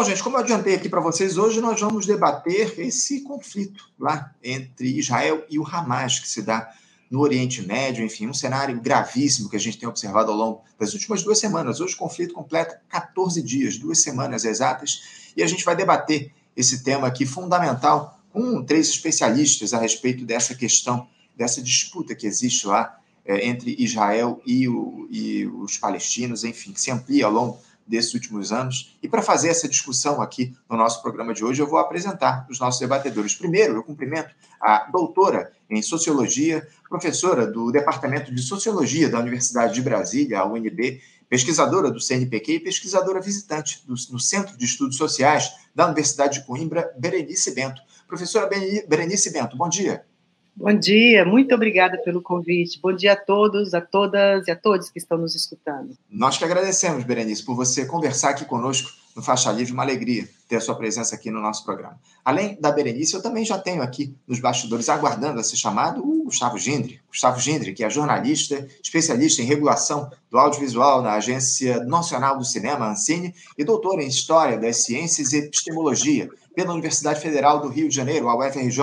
Bom, gente, como eu adiantei aqui para vocês, hoje nós vamos debater esse conflito lá entre Israel e o Hamas, que se dá no Oriente Médio, enfim, um cenário gravíssimo que a gente tem observado ao longo das últimas duas semanas. Hoje o conflito completa 14 dias, duas semanas exatas, e a gente vai debater esse tema aqui fundamental com três especialistas a respeito dessa questão, dessa disputa que existe lá é, entre Israel e, o, e os palestinos, enfim, que se amplia ao longo desses últimos anos. E para fazer essa discussão aqui no nosso programa de hoje, eu vou apresentar os nossos debatedores. Primeiro, eu cumprimento a doutora em Sociologia, professora do Departamento de Sociologia da Universidade de Brasília, a UNB, pesquisadora do CNPq e pesquisadora visitante do, no Centro de Estudos Sociais da Universidade de Coimbra, Berenice Bento. Professora Berenice Bento, bom dia. Bom dia, muito obrigada pelo convite. Bom dia a todos, a todas e a todos que estão nos escutando. Nós que agradecemos, Berenice, por você conversar aqui conosco no Faixa Livre. Uma alegria ter a sua presença aqui no nosso programa. Além da Berenice, eu também já tenho aqui nos bastidores, aguardando a ser chamado, o Gustavo Gindre. Gustavo Gindre, que é jornalista, especialista em regulação do audiovisual na Agência Nacional do Cinema, Ancine, e doutor em História das Ciências e Epistemologia pela Universidade Federal do Rio de Janeiro, a UFRJ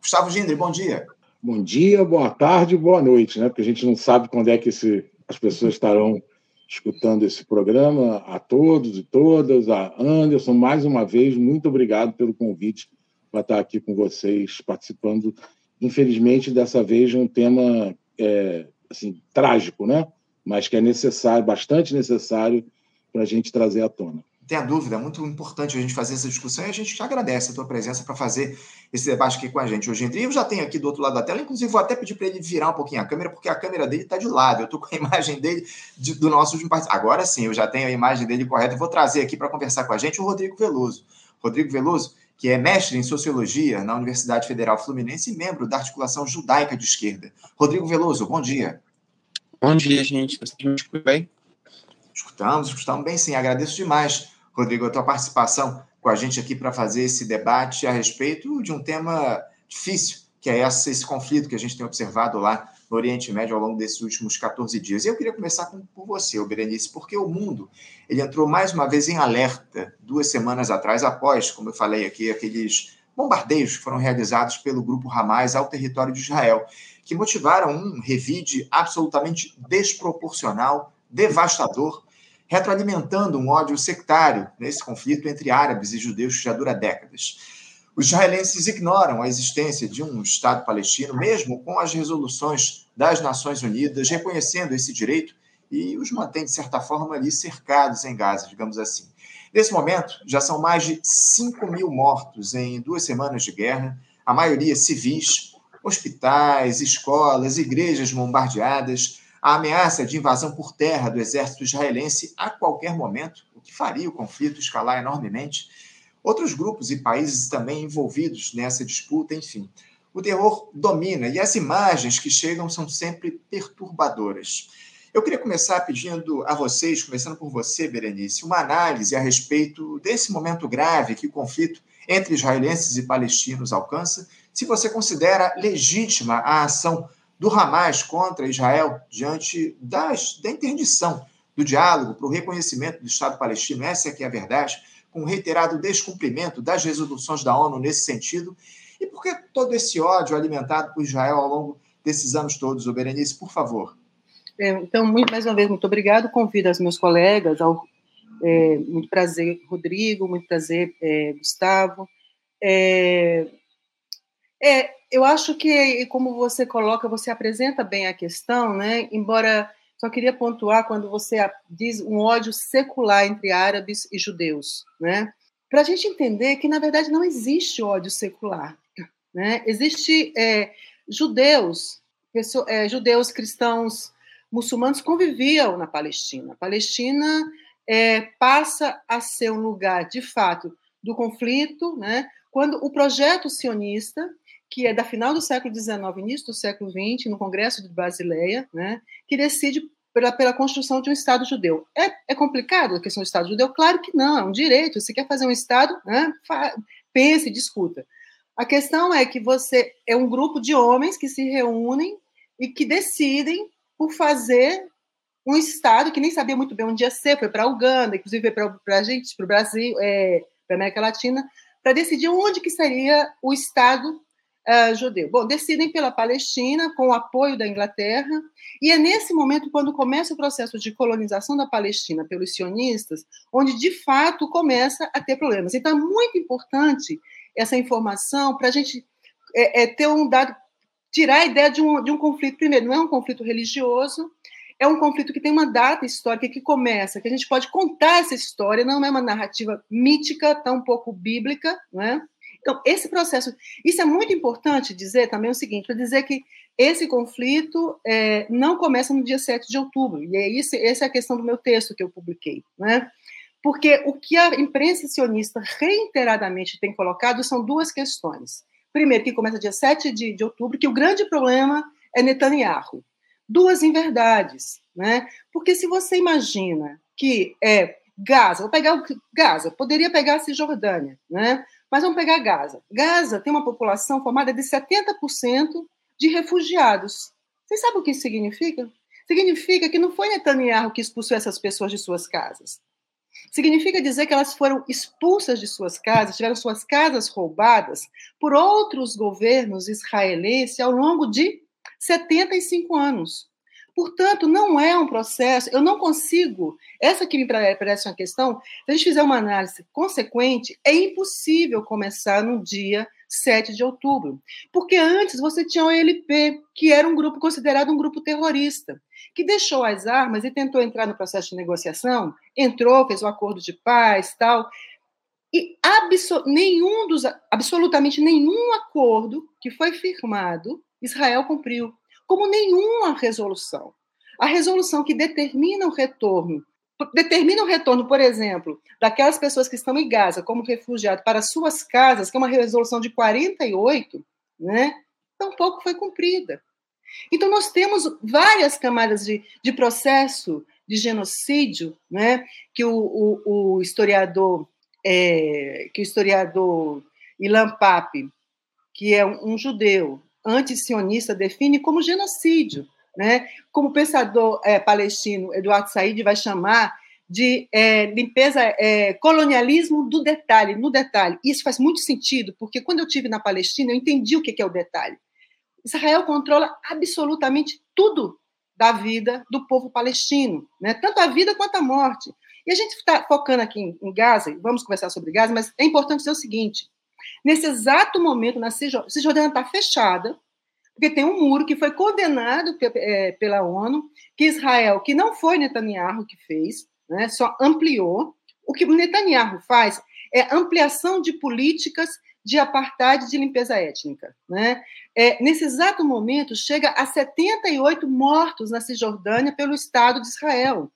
Gustavo Gindre, bom dia. Bom dia, boa tarde, boa noite, né? Porque a gente não sabe quando é que esse, as pessoas estarão escutando esse programa. A todos e todas, a Anderson, mais uma vez, muito obrigado pelo convite para estar aqui com vocês, participando, infelizmente, dessa vez, de um tema é, assim, trágico, né? Mas que é necessário, bastante necessário, para a gente trazer à tona tenha dúvida, é muito importante a gente fazer essa discussão e a gente te agradece a tua presença para fazer esse debate aqui com a gente hoje em dia. Eu já tenho aqui do outro lado da tela, inclusive vou até pedir para ele virar um pouquinho a câmera, porque a câmera dele está de lado. Eu estou com a imagem dele de, do nosso último participante. Agora sim, eu já tenho a imagem dele correta. Vou trazer aqui para conversar com a gente o Rodrigo Veloso. Rodrigo Veloso, que é mestre em Sociologia na Universidade Federal Fluminense e membro da Articulação Judaica de Esquerda. Rodrigo Veloso, bom dia. Bom dia, gente. Vocês me escutam bem? Escutamos, escutamos bem sim. Agradeço demais Rodrigo, a tua participação com a gente aqui para fazer esse debate a respeito de um tema difícil, que é esse, conflito que a gente tem observado lá no Oriente Médio ao longo desses últimos 14 dias. E eu queria começar com, por você, Berenice, porque o mundo ele entrou mais uma vez em alerta duas semanas atrás, após, como eu falei aqui, aqueles bombardeios que foram realizados pelo grupo Hamas ao território de Israel, que motivaram um revide absolutamente desproporcional, devastador retroalimentando um ódio sectário nesse conflito entre árabes e judeus que já dura décadas. Os israelenses ignoram a existência de um Estado palestino, mesmo com as resoluções das Nações Unidas reconhecendo esse direito e os mantém, de certa forma, ali cercados em Gaza, digamos assim. Nesse momento, já são mais de 5 mil mortos em duas semanas de guerra, a maioria civis, hospitais, escolas, igrejas bombardeadas, a ameaça de invasão por terra do exército israelense a qualquer momento, o que faria o conflito escalar enormemente. Outros grupos e países também envolvidos nessa disputa, enfim. O terror domina e as imagens que chegam são sempre perturbadoras. Eu queria começar pedindo a vocês, começando por você, Berenice, uma análise a respeito desse momento grave que o conflito entre israelenses e palestinos alcança, se você considera legítima a ação do Hamas contra Israel diante das, da interdição do diálogo para o reconhecimento do Estado palestino, essa é que é a verdade, com reiterado descumprimento das resoluções da ONU nesse sentido, e por que todo esse ódio alimentado por Israel ao longo desses anos todos, o Berenice, por favor? É, então, muito, mais uma vez, muito obrigado. Convido os meus colegas, ao, é, muito prazer, Rodrigo, muito prazer, é, Gustavo. É, é, eu acho que, como você coloca, você apresenta bem a questão, né? Embora só queria pontuar quando você diz um ódio secular entre árabes e judeus, né? Para a gente entender que na verdade não existe ódio secular, né? Existe é, judeus, pessoas, é, judeus, cristãos, muçulmanos conviviam na Palestina. A Palestina é, passa a ser um lugar de fato do conflito, né? Quando o projeto sionista que é da final do século XIX, início do século XX, no Congresso de Basileia, né, que decide pela, pela construção de um Estado judeu. É, é complicado a questão do Estado judeu? Claro que não, é um direito. Se quer fazer um Estado, né, pense, discuta. A questão é que você é um grupo de homens que se reúnem e que decidem por fazer um Estado que nem sabia muito bem onde ia ser, foi para a Uganda, inclusive para a gente, para o Brasil, é, para a América Latina, para decidir onde que seria o Estado uh, judeu. Bom, decidem pela Palestina, com o apoio da Inglaterra, e é nesse momento, quando começa o processo de colonização da Palestina pelos sionistas, onde de fato começa a ter problemas. Então, é muito importante essa informação para a gente é, é, ter um dado, tirar a ideia de um, de um conflito, primeiro, não é um conflito religioso, é um conflito que tem uma data histórica que começa, que a gente pode contar essa história, não é uma narrativa mítica, tão pouco bíblica, né? Então, esse processo, isso é muito importante dizer também o seguinte, para dizer que esse conflito é, não começa no dia 7 de outubro, e é isso, essa é a questão do meu texto que eu publiquei, né? Porque o que a imprensa sionista reiteradamente tem colocado são duas questões. Primeiro, que começa dia 7 de, de outubro, que o grande problema é Netanyahu. Duas inverdades, né? Porque se você imagina que é Gaza, vou pegar o Gaza, poderia pegar a Cisjordânia, né? Mas vamos pegar Gaza. Gaza tem uma população formada de 70% de refugiados. Vocês sabem o que isso significa? Significa que não foi Netanyahu que expulsou essas pessoas de suas casas. Significa dizer que elas foram expulsas de suas casas, tiveram suas casas roubadas por outros governos israelenses ao longo de 75 anos. Portanto, não é um processo, eu não consigo, essa que me parece uma questão, se a gente fizer uma análise consequente, é impossível começar no dia 7 de outubro, porque antes você tinha o ELP, que era um grupo considerado um grupo terrorista, que deixou as armas e tentou entrar no processo de negociação, entrou, fez um acordo de paz, tal, e nenhum dos, absolutamente nenhum acordo que foi firmado, Israel cumpriu como nenhuma resolução. A resolução que determina o retorno, determina o retorno, por exemplo, daquelas pessoas que estão em Gaza como refugiados para suas casas, que é uma resolução de 48, né, tampouco foi cumprida. Então, nós temos várias camadas de, de processo de genocídio, né, que o, o, o historiador é, que o historiador Ilan Pape, que é um, um judeu antisionista define como genocídio, né? Como o pensador é, palestino Eduardo Said vai chamar de é, limpeza, é, colonialismo do detalhe, no detalhe. Isso faz muito sentido, porque quando eu tive na Palestina, eu entendi o que é o detalhe. Israel controla absolutamente tudo da vida do povo palestino, né? tanto a vida quanto a morte. E a gente está focando aqui em, em Gaza, vamos conversar sobre Gaza, mas é importante dizer o seguinte: Nesse exato momento, na Cisjordânia está fechada, porque tem um muro que foi condenado é, pela ONU, que Israel, que não foi Netanyahu que fez, né, só ampliou. O que Netanyahu faz é ampliação de políticas de apartheid de limpeza étnica. Né? É, nesse exato momento, chega a 78 mortos na Cisjordânia pelo Estado de Israel.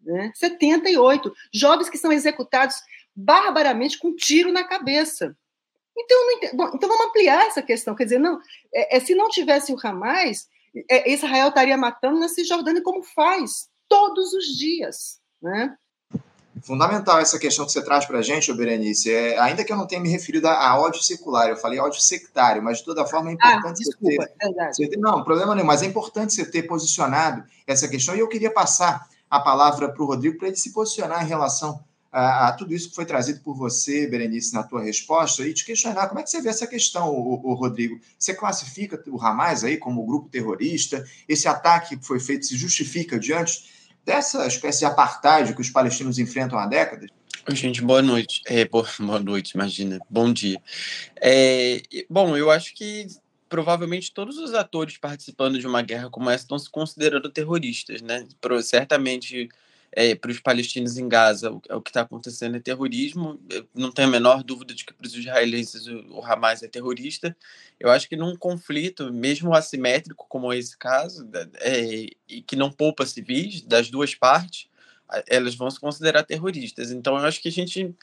Né? 78. Jovens que são executados barbaramente com um tiro na cabeça. Então, Bom, então vamos ampliar essa questão. Quer dizer, não, é, é se não tivesse o Hamas, é, Israel estaria matando na Cisjordânia como faz todos os dias. Né? Fundamental essa questão que você traz para a gente, Berenice. É, ainda que eu não tenha me referido a, ódio secular, eu falei ódio sectário, mas de toda forma é ah, importante ah, desculpa, você, ter, você ter. Não, problema nenhum, mas é importante você ter posicionado essa questão. E eu queria passar a palavra para o Rodrigo para ele se posicionar em relação a, a, tudo isso que foi trazido por você, Berenice, na tua resposta, e te questionar como é que você vê essa questão, o, Rodrigo. Você classifica o Hamas aí como grupo terrorista? Esse ataque que foi feito se justifica diante dessa espécie de apartheid que os palestinos enfrentam há décadas? Gente, boa noite. É, boa, boa noite, imagina. Bom dia. É, bom, eu acho que provavelmente todos os atores participando de uma guerra como essa estão se considerando terroristas, né? Certamente é, para os palestinos em Gaza, o, o que está acontecendo é terrorismo. Eu não tenho a menor dúvida de que para os israelenses o, o, Hamas é terrorista. Eu acho que num conflito, mesmo assimétrico como esse caso, é, e que não poupa civis das duas partes, elas vão se considerar terroristas. Então, eu acho que a gente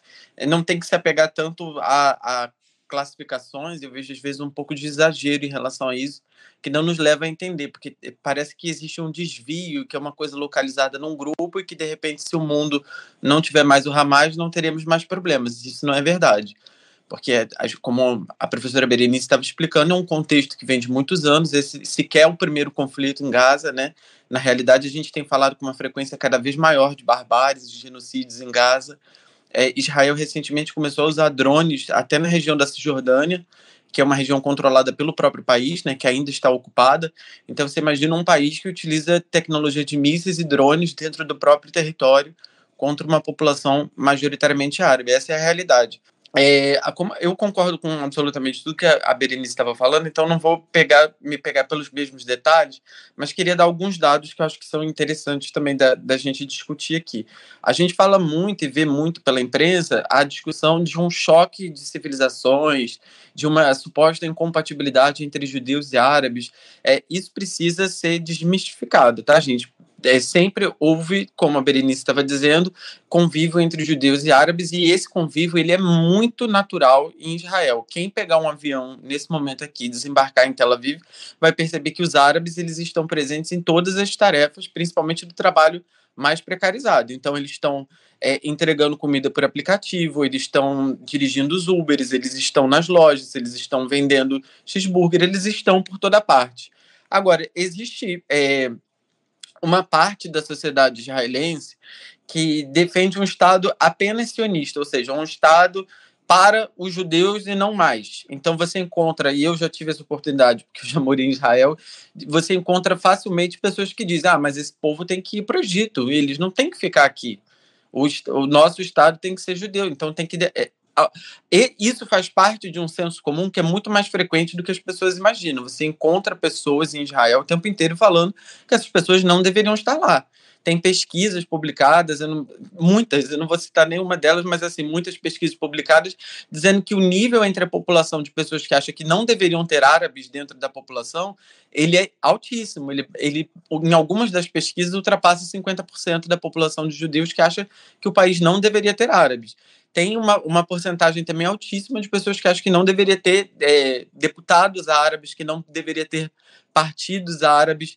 não tem que se apegar tanto a, a classificações, eu vejo às vezes um pouco de exagero em relação a isso, que não nos leva a entender, porque eh, parece que existe um desvio, que é uma coisa localizada num grupo e que de repente se o mundo não tiver mais o Hamas, não teremos mais problemas. Isso não é verdade. porque, como a professora Berenice estava explicando, é um contexto que vem de muitos anos, esse sequer é o primeiro conflito em Gaza, né? Na realidade, a gente tem falado com uma frequência cada vez maior de barbáries, de genocídios em Gaza. É, Israel recentemente começou a usar drones até na região da Cisjordânia, que é uma região controlada pelo próprio país, né, que ainda está ocupada. Então você imagina um país que utiliza tecnologia de mísseis e drones dentro do próprio território contra uma população majoritariamente árabe. Essa é a realidade. É, eu concordo com absolutamente tudo que a Berenice estava falando, então não vou pegar, me pegar pelos mesmos detalhes, mas queria dar alguns dados que eu acho que são interessantes também da, da gente discutir aqui. A gente fala muito e vê muito pela imprensa a discussão de um choque de civilizações, de uma suposta incompatibilidade entre judeus e árabes. É, isso precisa ser desmistificado, tá, gente? É, sempre houve, como a Berenice estava dizendo, convívio entre judeus e árabes, e esse convívio ele é muito natural em Israel. Quem pegar um avião nesse momento aqui, desembarcar em Tel Aviv, vai perceber que os árabes eles estão presentes em todas as tarefas, principalmente do trabalho mais precarizado. Então, eles estão é, entregando comida por aplicativo, eles estão dirigindo os Ubers, eles estão nas lojas, eles estão vendendo cheeseburger, eles estão por toda parte. Agora, existe é, uma parte da sociedade israelense que defende um Estado apenas sionista, ou seja, um Estado para os judeus e não mais. Então você encontra, e eu já tive essa oportunidade, porque eu já morei em Israel, você encontra facilmente pessoas que dizem: ah, mas esse povo tem que ir para o Egito, eles não têm que ficar aqui. O, o, nosso Estado tem que ser judeu, então tem que. É, e isso faz parte de um senso comum que é muito mais frequente do que as pessoas imaginam. Você encontra pessoas em Israel o tempo inteiro falando que essas pessoas não deveriam estar lá. Tem pesquisas publicadas, eu não, muitas, eu não vou citar nenhuma delas, mas assim, muitas pesquisas publicadas dizendo que o nível entre a população de pessoas que acham que não deveriam ter árabes dentro da população, ele é altíssimo. Ele, ele em algumas das pesquisas ultrapassa 50% da população de judeus que acha que o país não deveria ter árabes tem uma, uma porcentagem também altíssima de pessoas que acham que não deveria ter é, deputados árabes, que não deveria ter partidos árabes.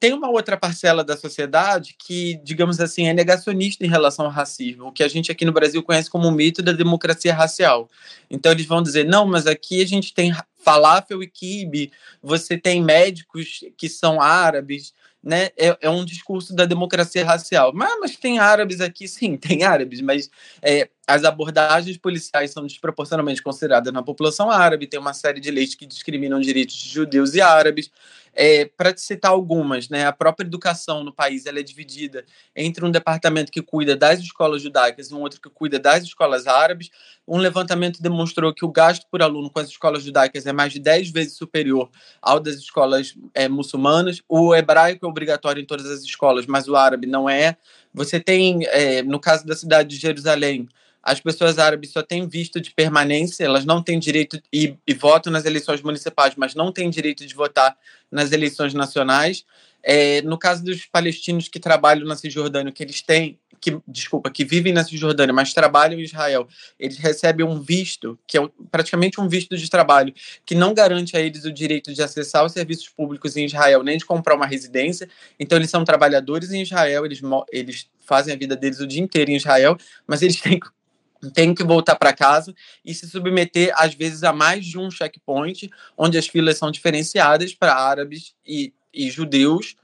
Tem uma outra parcela da sociedade que, digamos assim, é negacionista em relação ao racismo, o que a gente aqui no Brasil conhece como o mito da democracia racial. Então eles vão dizer: não, mas aqui a gente tem falafel e kibe, você tem médicos que são árabes, né, é, é, um discurso da democracia racial. Mas, mas, tem árabes aqui, sim, tem árabes, mas é, as abordagens policiais são desproporcionalmente consideradas na população árabe, tem uma série de leis que discriminam direitos de judeus e árabes. É, Para citar algumas, né, a própria educação no país ela é dividida entre um departamento que cuida das escolas judaicas e um outro que cuida das escolas árabes. Um levantamento demonstrou que o gasto por aluno com as escolas judaicas é mais de 10 vezes superior ao das escolas é, muçulmanas. O hebraico é obrigatório em todas as escolas, mas o árabe não é. Você tem, é, no caso da cidade de Jerusalém, as pessoas árabes só têm visto de permanência, elas não têm direito e, e votam nas eleições municipais, mas não têm direito de votar nas eleições nacionais. É, no caso dos palestinos que trabalham na Cisjordânia, que eles têm, que, desculpa, que vivem na Cisjordânia, mas trabalham em Israel, eles recebem um visto, que é praticamente um visto de trabalho, que não garante a eles o direito de acessar os serviços públicos em Israel, nem de comprar uma residência. Então, eles são trabalhadores em Israel, eles, eles fazem a vida deles o dia inteiro em Israel, mas eles têm tem que voltar para casa e se submeter, às vezes, a mais de um checkpoint, onde as filas são diferenciadas para árabes e, e judeus,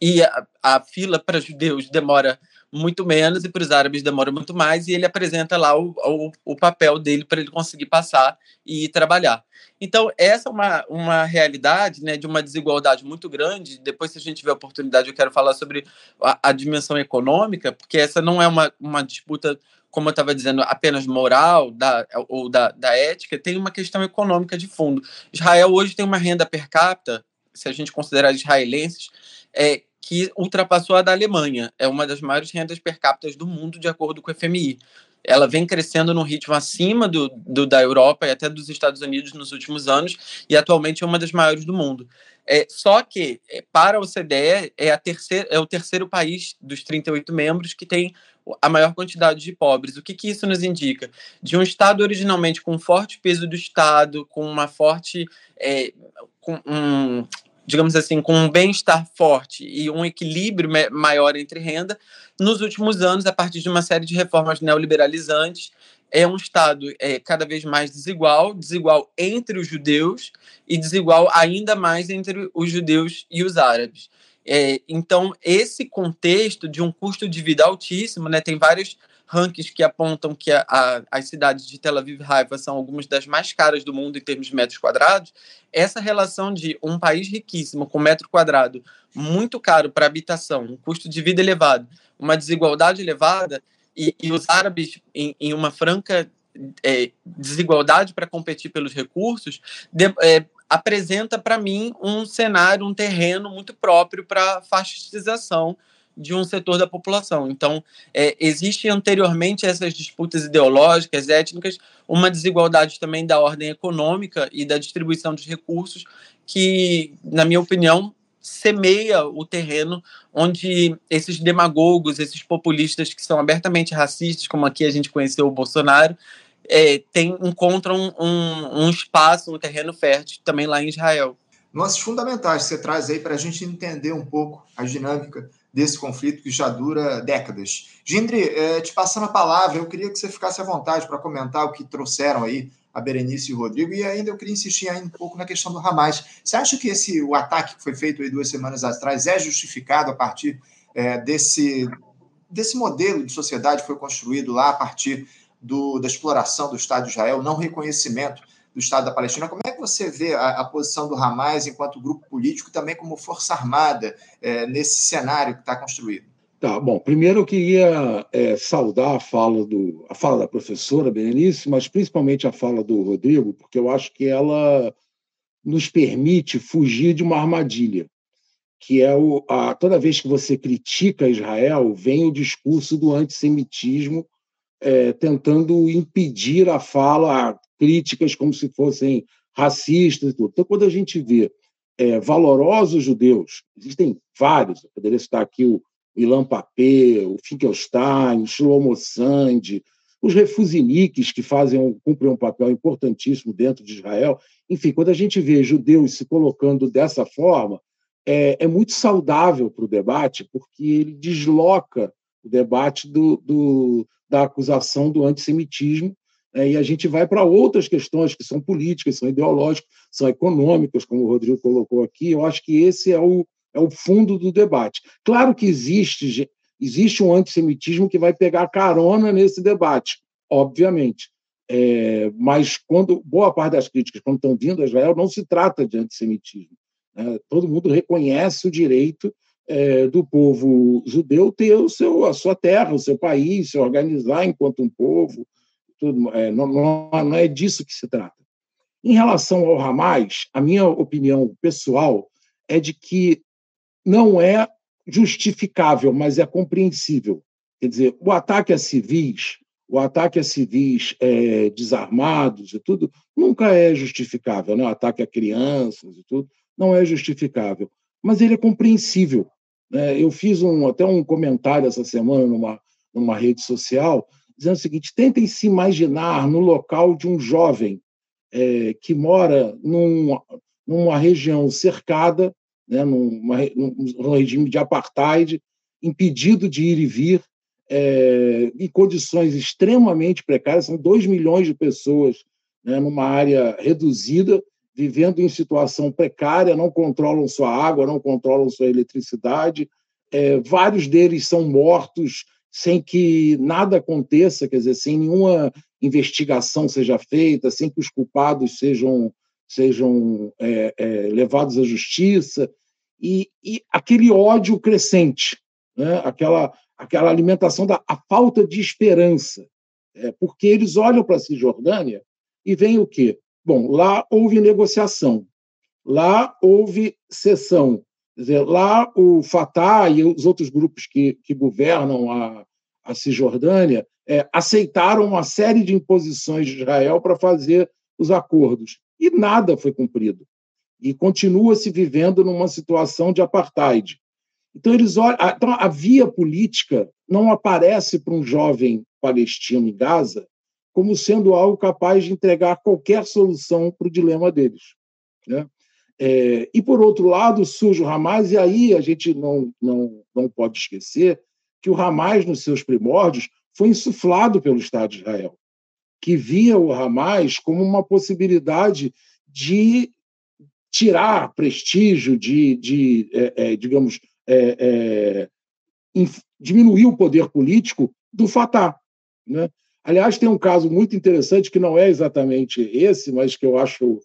e a, a fila para judeus demora muito menos e para os árabes demora muito mais, e ele apresenta lá o, o, o papel dele para ele conseguir passar e trabalhar. Então, essa é uma, uma realidade né, de uma desigualdade muito grande. Depois, se a gente tiver oportunidade, eu quero falar sobre a, a dimensão econômica, porque essa não é uma, uma disputa como eu estava dizendo, apenas moral da, ou da, da ética, tem uma questão econômica de fundo. Israel hoje tem uma renda per capita, se a gente considerar israelenses, é, que ultrapassou a da Alemanha. É uma das maiores rendas per capita do mundo, de acordo com o FMI. Ela vem crescendo num ritmo acima do, do da Europa e até dos Estados Unidos nos últimos anos, e atualmente é uma das maiores do mundo. É, só que, é, para a OCDE, é, a terceira, é o terceiro país dos 38 membros que tem a maior quantidade de pobres. O que, que isso nos indica? De um Estado originalmente com um forte peso do Estado, com uma forte. É, com um, digamos assim, com um bem-estar forte e um equilíbrio maior entre renda, nos últimos anos, a partir de uma série de reformas neoliberalizantes, é um Estado é, cada vez mais desigual, desigual entre os judeus e desigual ainda mais entre os judeus e os árabes. É, então, esse contexto de um custo de vida altíssimo, né, tem vários rankings que apontam que a, a, as cidades de Tel Aviv e Haifa são algumas das mais caras do mundo em termos de metros quadrados, essa relação de um país riquíssimo com metro quadrado muito caro para habitação, um custo de vida elevado, uma desigualdade elevada, e, e os árabes em, em uma franca é, desigualdade para competir pelos recursos, de, é, apresenta para mim um cenário, um terreno muito próprio para fascistização de um setor da população. Então, é, existe anteriormente essas disputas ideológicas, étnicas, uma desigualdade também da ordem econômica e da distribuição dos recursos, que, na minha opinião, semeia o terreno onde esses demagogos, esses populistas que são abertamente racistas, como aqui a gente conheceu o Bolsonaro, é, tem, encontram um, um espaço, um terreno fértil também lá em Israel. Nuances fundamentais que você traz aí para a gente entender um pouco a dinâmica desse conflito que já dura décadas. Gindri, é, te passando a palavra, eu queria que você ficasse à vontade para comentar o que trouxeram aí a Berenice e o Rodrigo, e ainda eu queria insistir ainda um pouco na questão do Hamas. Você acha que esse, o ataque que foi feito aí duas semanas atrás é justificado a partir é, desse, desse modelo de sociedade que foi construído lá a partir do, da exploração do Estado de Israel, não reconhecimento do Estado da Palestina. Como é que você vê a, a posição do Hamas enquanto grupo político, também como força armada, é, nesse cenário que está construído? Tá, bom, primeiro eu queria é, saudar a fala, do, a fala da professora Berenice, mas principalmente a fala do Rodrigo, porque eu acho que ela nos permite fugir de uma armadilha, que é o, a, toda vez que você critica Israel, vem o discurso do antissemitismo é, tentando impedir a fala, críticas como se fossem racistas e tudo. Então, quando a gente vê é, valorosos judeus, existem vários, eu poderia citar aqui o Ilan Papé, o Finkelstein, o Shlomo Sand, os refusiniques que fazem cumprem um papel importantíssimo dentro de Israel. Enfim, quando a gente vê judeus se colocando dessa forma, é, é muito saudável para o debate, porque ele desloca o debate do, do, da acusação do antissemitismo e a gente vai para outras questões que são políticas, são ideológicas, são econômicas, como o Rodrigo colocou aqui. Eu acho que esse é o, é o fundo do debate. Claro que existe, existe um antissemitismo que vai pegar carona nesse debate, obviamente. É, mas quando boa parte das críticas, quando estão vindo a Israel, não se trata de antissemitismo. Né? Todo mundo reconhece o direito é, do povo judeu ter o seu, a sua terra, o seu país, se organizar enquanto um povo. Tudo, é, não, não, é disso que se trata. Em relação ao Hamas, a minha opinião pessoal é de que não é justificável, mas é compreensível. Quer dizer, o ataque a civis, o ataque a civis é, desarmados e tudo, nunca é justificável. Né? O ataque a crianças e tudo, não é justificável. Mas ele é compreensível. Né? Eu fiz um, até um comentário essa semana numa, numa rede social, dizendo o seguinte: tentem se imaginar no local de um jovem é, que mora num, numa região cercada né, numa, num regime de apartheid, impedido de ir e vir, é, em condições extremamente precárias. São 2 milhões de pessoas né, numa área reduzida, vivendo em situação precária, não controlam sua água, não controlam sua eletricidade. É, vários deles são mortos sem que nada aconteça, quer dizer, sem nenhuma investigação seja feita, sem que os culpados sejam sejam é, é, levados à justiça, e, e aquele ódio crescente, né? aquela, aquela alimentação da a falta de esperança. É, porque eles olham para a Cisjordânia e veem o quê? Bom, lá houve negociação, lá houve cessão. Dizer, lá o Fatah e os outros grupos que, que governam a, a Cisjordânia é, aceitaram uma série de imposições de Israel para fazer os acordos e nada foi cumprido. E continua se vivendo numa situação de apartheid. Então, eles olham, então, a via política não aparece para um jovem palestino em Gaza como sendo algo capaz de entregar qualquer solução para o dilema deles. Né? É, e, por outro lado, surge o Hamas, e aí a gente não, não, não pode esquecer que o Hamas, nos seus primórdios, foi insuflado pelo Estado de Israel. que via o Hamas como uma possibilidade de tirar prestígio, de, de é, é, digamos, é, é diminuir o poder político do Fatah. Né? Aliás, tem um caso muito interessante que não é exatamente esse, mas que eu acho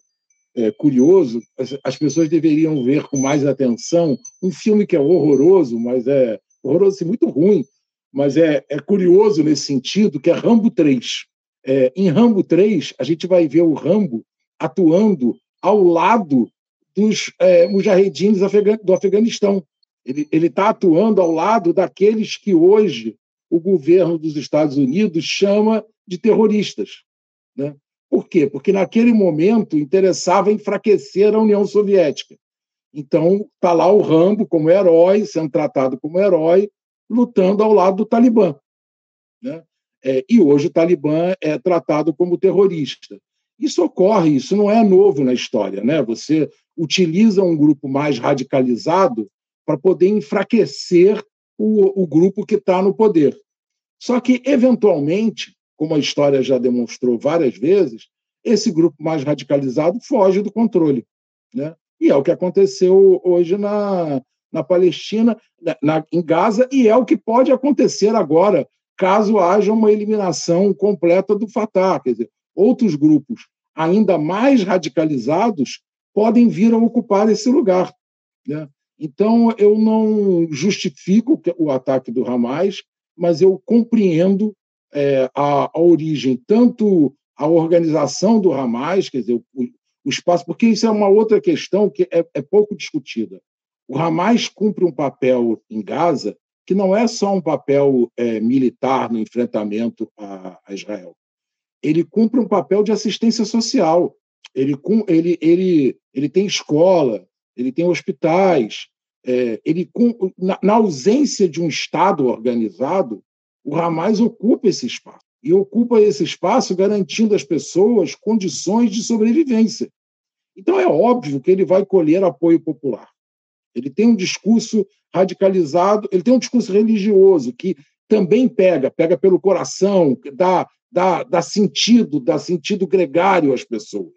é, curioso. As, as, pessoas deveriam ver com mais atenção um filme que é horroroso, mas é horroroso, assim, muito ruim, mas é, é curioso nesse sentido, que é Rambo 3. É, em Rambo 3, a gente vai ver o Rambo atuando ao lado dos é, mujahedins do Afeganistão. Ele está atuando ao lado daqueles que hoje o governo dos Estados Unidos chama de terroristas. Né? Por quê? Porque naquele momento interessava enfraquecer a União Soviética. Então, está lá o Rambo como herói, sendo tratado como herói, lutando ao lado do Talibã. Né? É, e hoje o Talibã é tratado como terrorista. Isso ocorre, isso não é novo na história. Né? Você utiliza um grupo mais radicalizado para poder enfraquecer o, o grupo que está no poder. Só que, eventualmente, como a história já demonstrou várias vezes, esse grupo mais radicalizado foge do controle. Né? E é o que aconteceu hoje na, na Palestina, na, na, em Gaza, e é o que pode acontecer agora, caso haja uma eliminação completa do Fatah. Quer dizer, outros grupos ainda mais radicalizados podem vir a ocupar esse lugar. Né? Então, eu não justifico o ataque do Hamas, mas eu compreendo é, a, a, origem, tanto a organização do Hamas, quer dizer, o, o, espaço, porque isso é uma outra questão que é, é pouco discutida. O Hamas cumpre um papel em Gaza que não é só um papel é, militar no enfrentamento a, a, Israel. Ele cumpre um papel de assistência social. Ele, ele, ele, ele tem escola, ele tem hospitais, é, ele, na, na, ausência de um Estado organizado, o Hamas ocupa esse espaço. E ocupa esse espaço garantindo às pessoas condições de sobrevivência. Então, é óbvio que ele vai colher apoio popular. Ele tem um discurso radicalizado, ele tem um discurso religioso que também pega, pega pelo coração, dá, dá, dá sentido, dá sentido gregário às pessoas.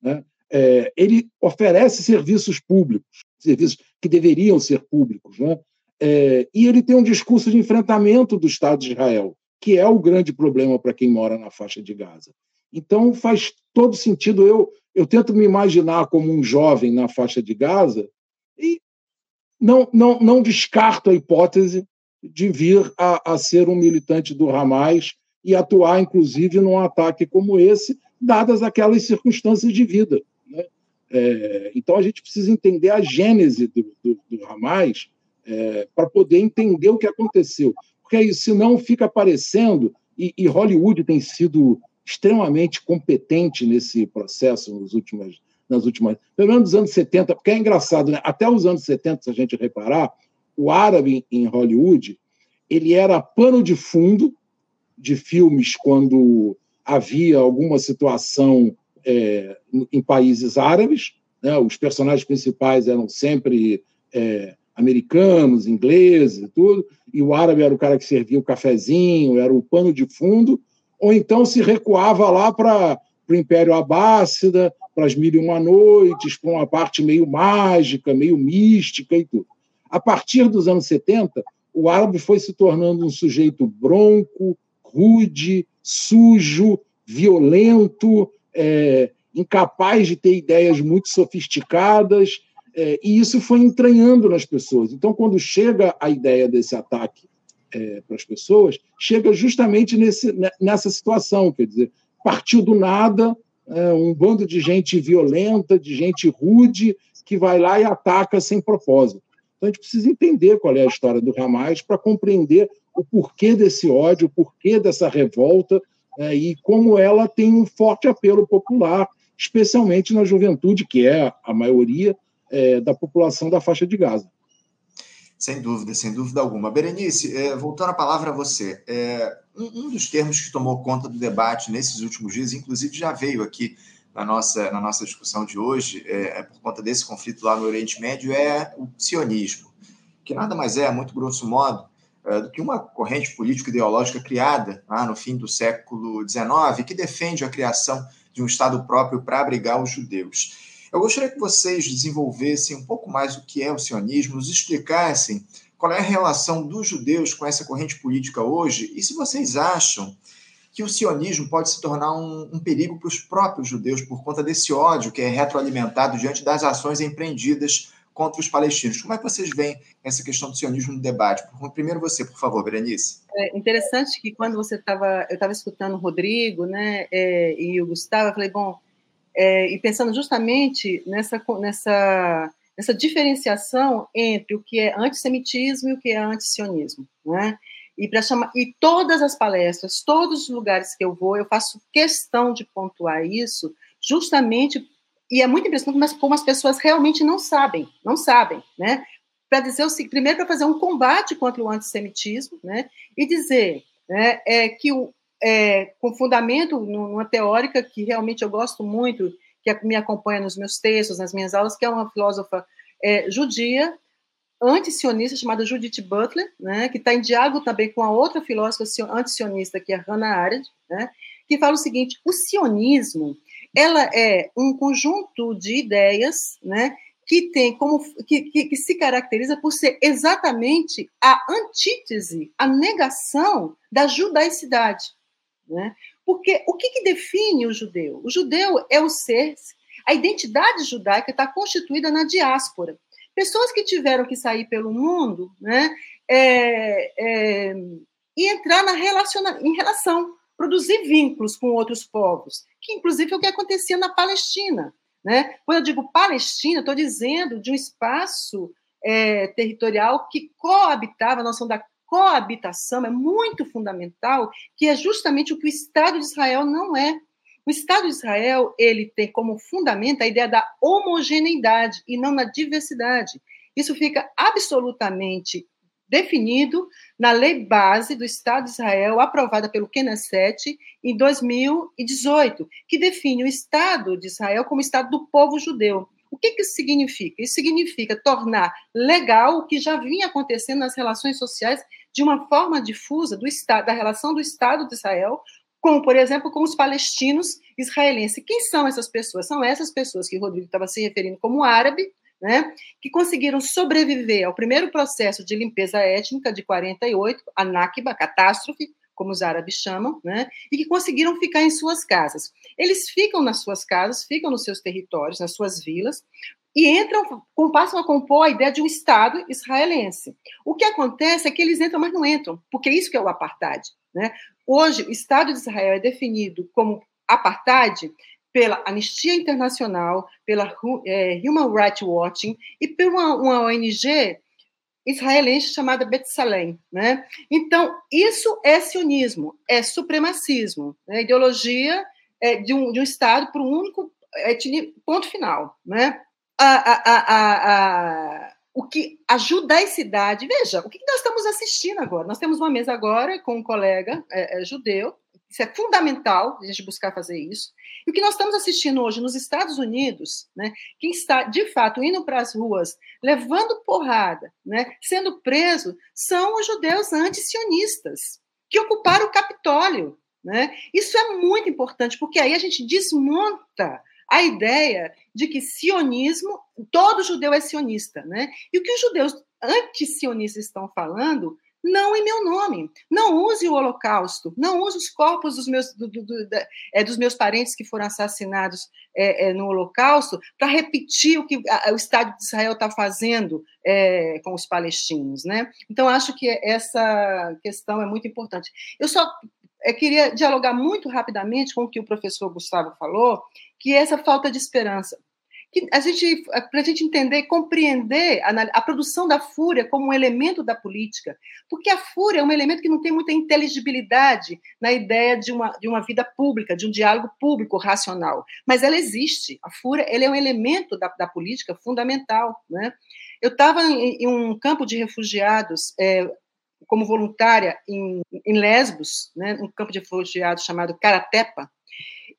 Né? É, ele oferece serviços públicos, serviços que deveriam ser públicos, né? É, e ele tem um discurso de enfrentamento do Estado de Israel, que é o grande problema para quem mora na faixa de Gaza. Então faz todo sentido. Eu, eu tento me imaginar como um jovem na faixa de Gaza e não, não, não descarto a hipótese de vir a, a ser um militante do Hamas e atuar, inclusive, num ataque como esse, dadas aquelas circunstâncias de vida. Né? É, então, a gente precisa entender a gênese do, do, do Hamas é, para poder entender o que aconteceu. Porque senão fica aparecendo, e, e Hollywood tem sido extremamente competente nesse processo nos últimos, nas últimas, pelo menos nos anos 70, porque é engraçado, né? até os anos 70, se a gente reparar, o árabe em Hollywood ele era pano de fundo de filmes quando havia alguma situação é, em países árabes, né? os personagens principais eram sempre é, americanos, ingleses tudo, e o árabe era o cara que servia o cafezinho, era o pano de fundo, ou então se recuava lá para o Império Abássida, para as Mil e Uma Noites, para uma parte meio mágica, meio mística e tudo. A partir dos anos 70, o árabe foi se tornando um sujeito bronco, rude, sujo, violento, é, incapaz de ter ideias muito sofisticadas, é, e isso foi entranhando nas pessoas. Então, quando chega a ideia desse ataque é, para as pessoas, chega justamente nesse, nessa situação, quer dizer, partiu do nada é, um bando de gente violenta, de gente rude, que vai lá e ataca sem propósito. Então, a gente precisa entender qual é a história do Hamas para compreender o porquê desse ódio, o porquê dessa revolta é, e como ela tem um forte apelo popular, especialmente na juventude, que é a maioria, é, da população da faixa de Gaza. Sem dúvida, sem dúvida alguma. Berenice, é, voltando a palavra a você, é, um, um, dos termos que tomou conta do debate nesses últimos dias, inclusive já veio aqui na nossa, na nossa discussão de hoje, é, é por conta desse conflito lá no Oriente Médio, é o sionismo, que nada mais é, muito grosso modo, do que uma corrente político-ideológica criada lá no fim do século XIX, que defende a criação de um Estado próprio para abrigar os judeus. Eu gostaria que vocês desenvolvessem um pouco mais o que é o sionismo, nos explicassem qual é a relação dos judeus com essa corrente política hoje e se vocês acham que o sionismo pode se tornar um, um perigo para os próprios judeus por conta desse ódio que é retroalimentado diante das ações empreendidas contra os palestinos. Como é que vocês veem essa questão do sionismo no debate? Primeiro você, por favor, Berenice. É interessante que quando você estava, eu estava escutando o Rodrigo, né, é, e o Gustavo, eu falei, bom, é, e pensando justamente nessa, nessa, nessa diferenciação entre o que é antissemitismo e o que é antisionismo, né? E para chamar e todas as palestras, todos os lugares que eu vou, eu faço questão de pontuar isso, justamente e é muito impressionante mas como as pessoas realmente não sabem, não sabem, né? Para dizer o seguinte, primeiro para fazer um combate contra o antissemitismo, né? E dizer né, é, que o, é, com fundamento numa teórica que realmente eu gosto muito, que me acompanha nos meus textos, nas minhas aulas, que é uma filósofa é, judia, antisionista, chamada Judith Butler, né, que está em diálogo também com a outra filósofa antisionista, que é Hannah Arendt, né, que fala o seguinte, o sionismo ela é um conjunto de ideias, né, que tem como que, que, que, se caracteriza por ser exatamente a antítese, a negação da judaicidade, né? Porque o que, que define o judeu? O judeu é o ser, a identidade judaica está constituída na diáspora. Pessoas que tiveram que sair pelo mundo, né, é, é, e entrar na relaciona, em relação produzir vínculos com outros povos, que inclusive é o que acontecia na Palestina. Né? Quando eu digo Palestina, estou dizendo de um espaço é, territorial que coabitava, a noção da coabitação é muito fundamental, que é justamente o que o Estado de Israel não é. O Estado de Israel ele tem como fundamento a ideia da homogeneidade e não na diversidade. Isso fica absolutamente definido na lei base do Estado de Israel, aprovada pelo Knesset em 2018, que define o Estado de Israel como Estado do povo judeu. O que, que isso significa? Isso significa tornar legal o que já vinha acontecendo nas relações sociais de uma forma difusa do Estado, da relação do Estado de Israel, como, por exemplo, com os palestinos israelenses. Quem são essas pessoas? São essas pessoas que o Rodrigo estava se referindo como árabe, né, que conseguiram sobreviver ao primeiro processo de limpeza étnica de 48, a Nakba, catástrofe, como os árabes chamam, né, e que conseguiram ficar em suas casas. Eles ficam nas suas casas, ficam nos seus territórios, nas suas vilas, e entram, passam a compor a ideia de um Estado israelense. O que acontece é que eles entram, mas não entram, porque é isso que é o apartheid. Né? Hoje, o Estado de Israel é definido como apartheid pela Anistia Internacional, pela é, Human Rights Watch e por uma, uma ONG israelense chamada Betsalem. Né? Então, isso é sionismo, é supremacismo, né? ideologia é, de, um, de um Estado para um único etnia, ponto final. Né? A, a, a, o que a judaicidade, veja, o que nós estamos assistindo agora? Nós temos uma mesa agora com um colega é, é, judeu, isso é fundamental a gente buscar fazer isso. E o que nós estamos assistindo hoje nos Estados Unidos, né, quem está de fato indo para as ruas, levando porrada, né, sendo preso, são os judeus antisionistas que ocuparam o Capitólio. Né? Isso é muito importante, porque aí a gente desmonta a ideia de que sionismo, todo judeu é sionista. Né? E o que os judeus antisionistas estão falando não em meu nome. Não use o Holocausto, não use os corpos dos meus, do, do, do, é, dos meus parentes que foram assassinados é, é, no Holocausto para repetir o que a, o Estado de Israel está fazendo é, com os palestinos. Né? Então, acho que essa questão é muito importante. Eu só é, queria dialogar muito rapidamente com o que o professor Gustavo falou, que é essa falta de esperança que a gente, para a gente entender compreender a, a, produção da fúria como um elemento da política, porque a fúria é um elemento que não tem muita inteligibilidade na ideia de uma, de uma vida pública, de um diálogo público racional, mas ela existe. A fúria ele é um elemento da, da política fundamental. Né? Eu estava em, em, um campo de refugiados é, como voluntária em, em Lesbos, né, um campo de refugiados chamado Caratepa,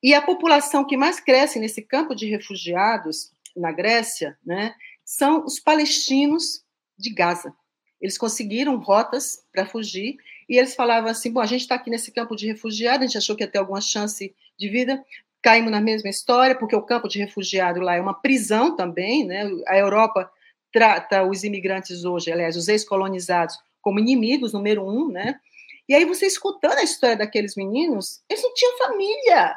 e a população que mais cresce nesse campo de refugiados na Grécia né, são os palestinos de Gaza. Eles conseguiram rotas para fugir e eles falavam assim: bom, a gente está aqui nesse campo de refugiado, a gente achou que ia ter alguma chance de vida, caímos na mesma história, porque o campo de refugiado lá é uma prisão também, né? A Europa trata os imigrantes hoje, aliás, os ex-colonizados, como inimigos número um, né? E aí você escutando a história daqueles meninos, eles não tinham família,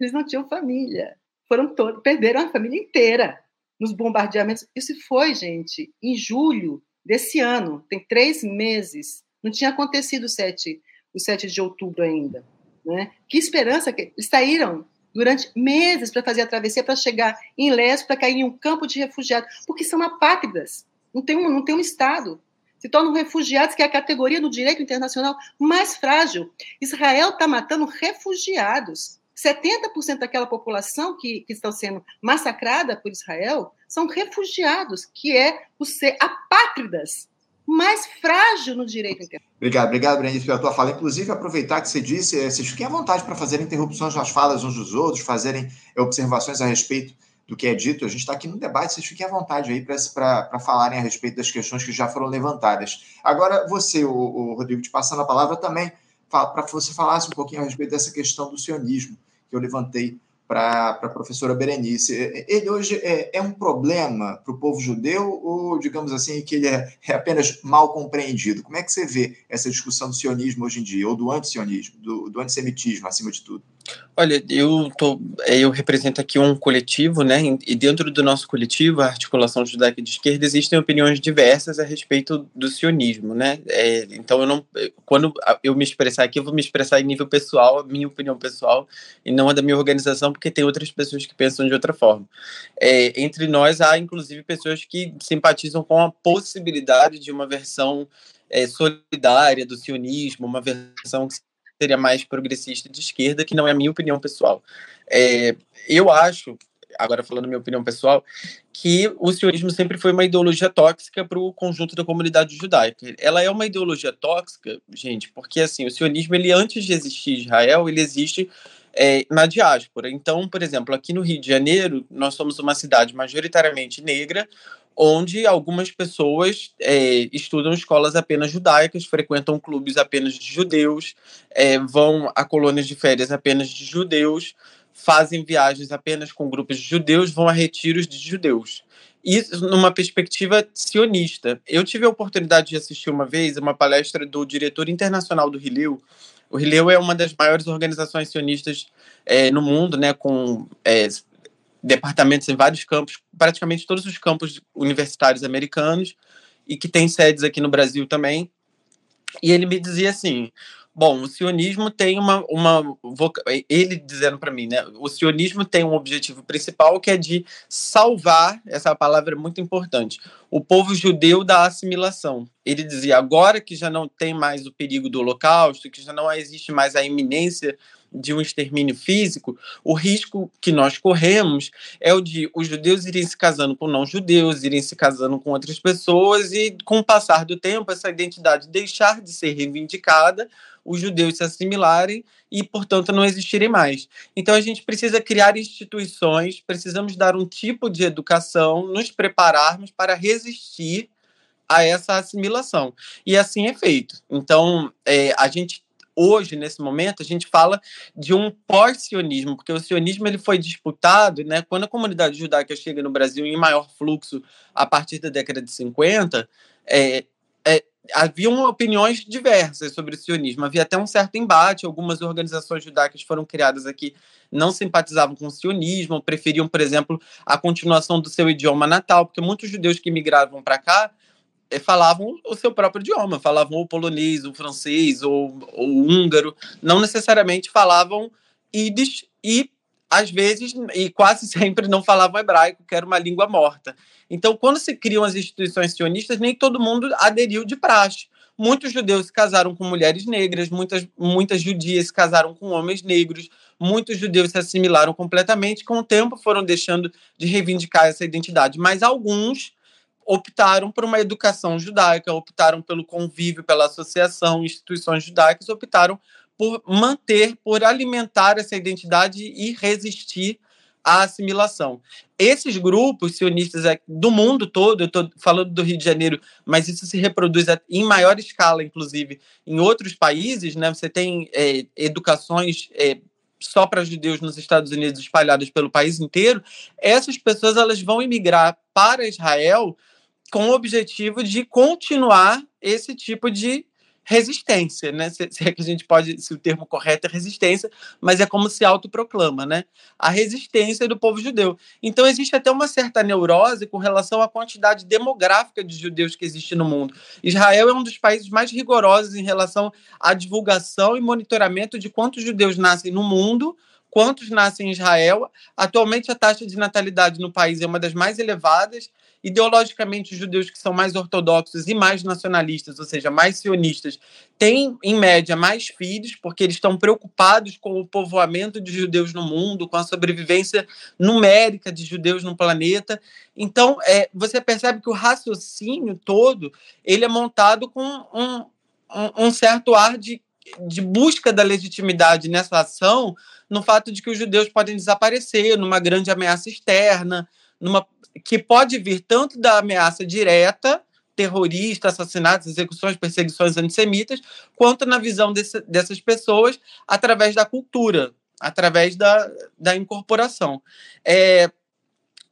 eles não tinham família, foram todos, perderam a família inteira nos bombardeamentos. Isso foi, gente, em julho desse ano, tem três meses. Não tinha acontecido o 7, o 7 de outubro ainda. Né? Que esperança que eles saíram durante meses para fazer a travessia, para chegar em Lesbos, para cair em um campo de refugiados, porque são apátridas, não tem um, não tem um Estado. Se tornam refugiados, que é a categoria do direito internacional mais frágil. Israel está matando refugiados. 70% daquela população que, que estão sendo massacrada por Israel são refugiados, que é o ser apátridas mais frágil no direito internacional. Obrigado, obrigado, Brenda, pela tua fala. Inclusive, aproveitar que você disse, eh, vocês fiquem à vontade para fazer interrupções nas falas uns dos outros, fazerem eh, observações a respeito do que é dito. A gente está aqui no debate, vocês fiquem à vontade aí para falarem a respeito das questões que já foram levantadas. Agora, você, o, o Rodrigo, te passando a palavra também, para você falasse um pouquinho a respeito dessa questão do sionismo que eu levantei para a professora Berenice. Ele hoje é, é um problema para o povo judeu ou, digamos assim, que ele é, é, apenas mal compreendido? Como é que você vê essa discussão do sionismo hoje em dia, ou do antissionismo, do, do antissemitismo, acima de tudo? Olha, eu, tô, é, eu represento aqui um coletivo, né? E dentro do nosso coletivo, a Articulação Judaica de Esquerda, existem opiniões diversas a respeito do sionismo, né? É, então, eu não, quando eu me expressar aqui, eu vou me expressar em nível pessoal, minha opinião pessoal, e não a da minha organização, porque tem outras pessoas que pensam de outra forma. É, entre nós, há inclusive pessoas que simpatizam com a possibilidade de uma versão é, solidária do sionismo, uma versão que seria mais progressista de esquerda, que não é a minha opinião pessoal. É, eu acho, agora falando minha opinião pessoal, que o sionismo sempre foi uma ideologia tóxica para o conjunto da comunidade judaica. Ela é uma ideologia tóxica, gente, porque assim, o sionismo, ele antes de existir Israel, ele existe é, na diáspora. Então, por exemplo, aqui no Rio de Janeiro, nós somos uma cidade majoritariamente negra, onde algumas pessoas é, estudam escolas apenas judaicas, frequentam clubes apenas de judeus, é, vão a colônias de férias apenas de judeus, fazem viagens apenas com grupos de judeus, vão a retiros de judeus. Isso numa perspectiva sionista. Eu tive a oportunidade de assistir uma vez uma palestra do diretor internacional do Rileu. O Rileu é uma das maiores organizações sionistas é, no mundo, né, com é, departamentos em vários campos, praticamente todos os campos universitários americanos, e que tem sedes aqui no Brasil também. E ele me dizia assim: bom, o sionismo tem uma. uma ele dizendo para mim, né? O sionismo tem um objetivo principal que é de salvar essa palavra é muito importante o povo judeu da assimilação. Ele dizia: agora que já não tem mais o perigo do Holocausto, que já não existe mais a iminência de um extermínio físico, o risco que nós corremos é o de os judeus irem se casando com não-judeus, irem se casando com outras pessoas e, com o passar do tempo, essa identidade deixar de ser reivindicada, os judeus se assimilarem e, portanto, não existirem mais. Então, a gente precisa criar instituições, precisamos dar um tipo de educação, nos prepararmos para resistir a essa assimilação. E assim é feito. Então, é, a gente hoje, nesse momento, a gente fala de um pós-sionismo, porque o sionismo ele foi disputado, né, quando a comunidade judaica chega no Brasil em maior fluxo a partir da década de 50, é, é, haviam opiniões diversas sobre o sionismo, havia até um certo embate, algumas organizações judaicas foram criadas aqui, não simpatizavam com o sionismo, preferiam, por exemplo, a continuação do seu idioma natal, porque muitos judeus que migravam para cá falavam o seu próprio idioma, falavam o polonês, o francês ou o húngaro, não necessariamente falavam ídis e às vezes e quase sempre não falavam hebraico, que era uma língua morta. Então, quando se criam as instituições sionistas, nem todo mundo aderiu de praxe. Muitos judeus se casaram com mulheres negras, muitas, muitas judias se casaram com homens negros, muitos judeus se assimilaram completamente, com o tempo foram deixando de reivindicar essa identidade, mas alguns optaram por uma educação judaica, optaram pelo convívio, pela associação, instituições judaicas, optaram por manter, por alimentar essa identidade e resistir a assimilação. Esses grupos sionistas do mundo todo, eu estou falando do Rio de Janeiro, mas isso se reproduz em maior escala, inclusive, em outros países, né? Você tem é, educações é, só para judeus nos Estados Unidos espalhadas pelo país inteiro. Essas pessoas elas vão emigrar para Israel com o objetivo de continuar esse tipo de resistência, né? Se, se, é que a gente pode, se o termo correto é resistência, mas é como se autoproclama, né? A resistência do povo judeu. Então existe até uma certa neurose com relação à quantidade demográfica de judeus que existe no mundo. Israel é um dos países mais rigorosos em relação à divulgação e monitoramento de quantos judeus nascem no mundo quantos nascem em Israel. Atualmente, a taxa de natalidade no país é uma das mais elevadas. Ideologicamente, os judeus que são mais ortodoxos e mais nacionalistas, ou seja, mais sionistas, têm, em média, mais filhos, porque eles estão preocupados com o povoamento de judeus no mundo, com a sobrevivência numérica de judeus no planeta. Então, é, você percebe que o raciocínio todo ele é montado com um, um, um certo ar de de busca da legitimidade nessa ação no fato de que os judeus podem desaparecer numa grande ameaça externa, numa que pode vir tanto da ameaça direta, terrorista, assassinatos, execuções, perseguições antissemitas, quanto na visão desse, dessas pessoas através da cultura, através da, da incorporação. É,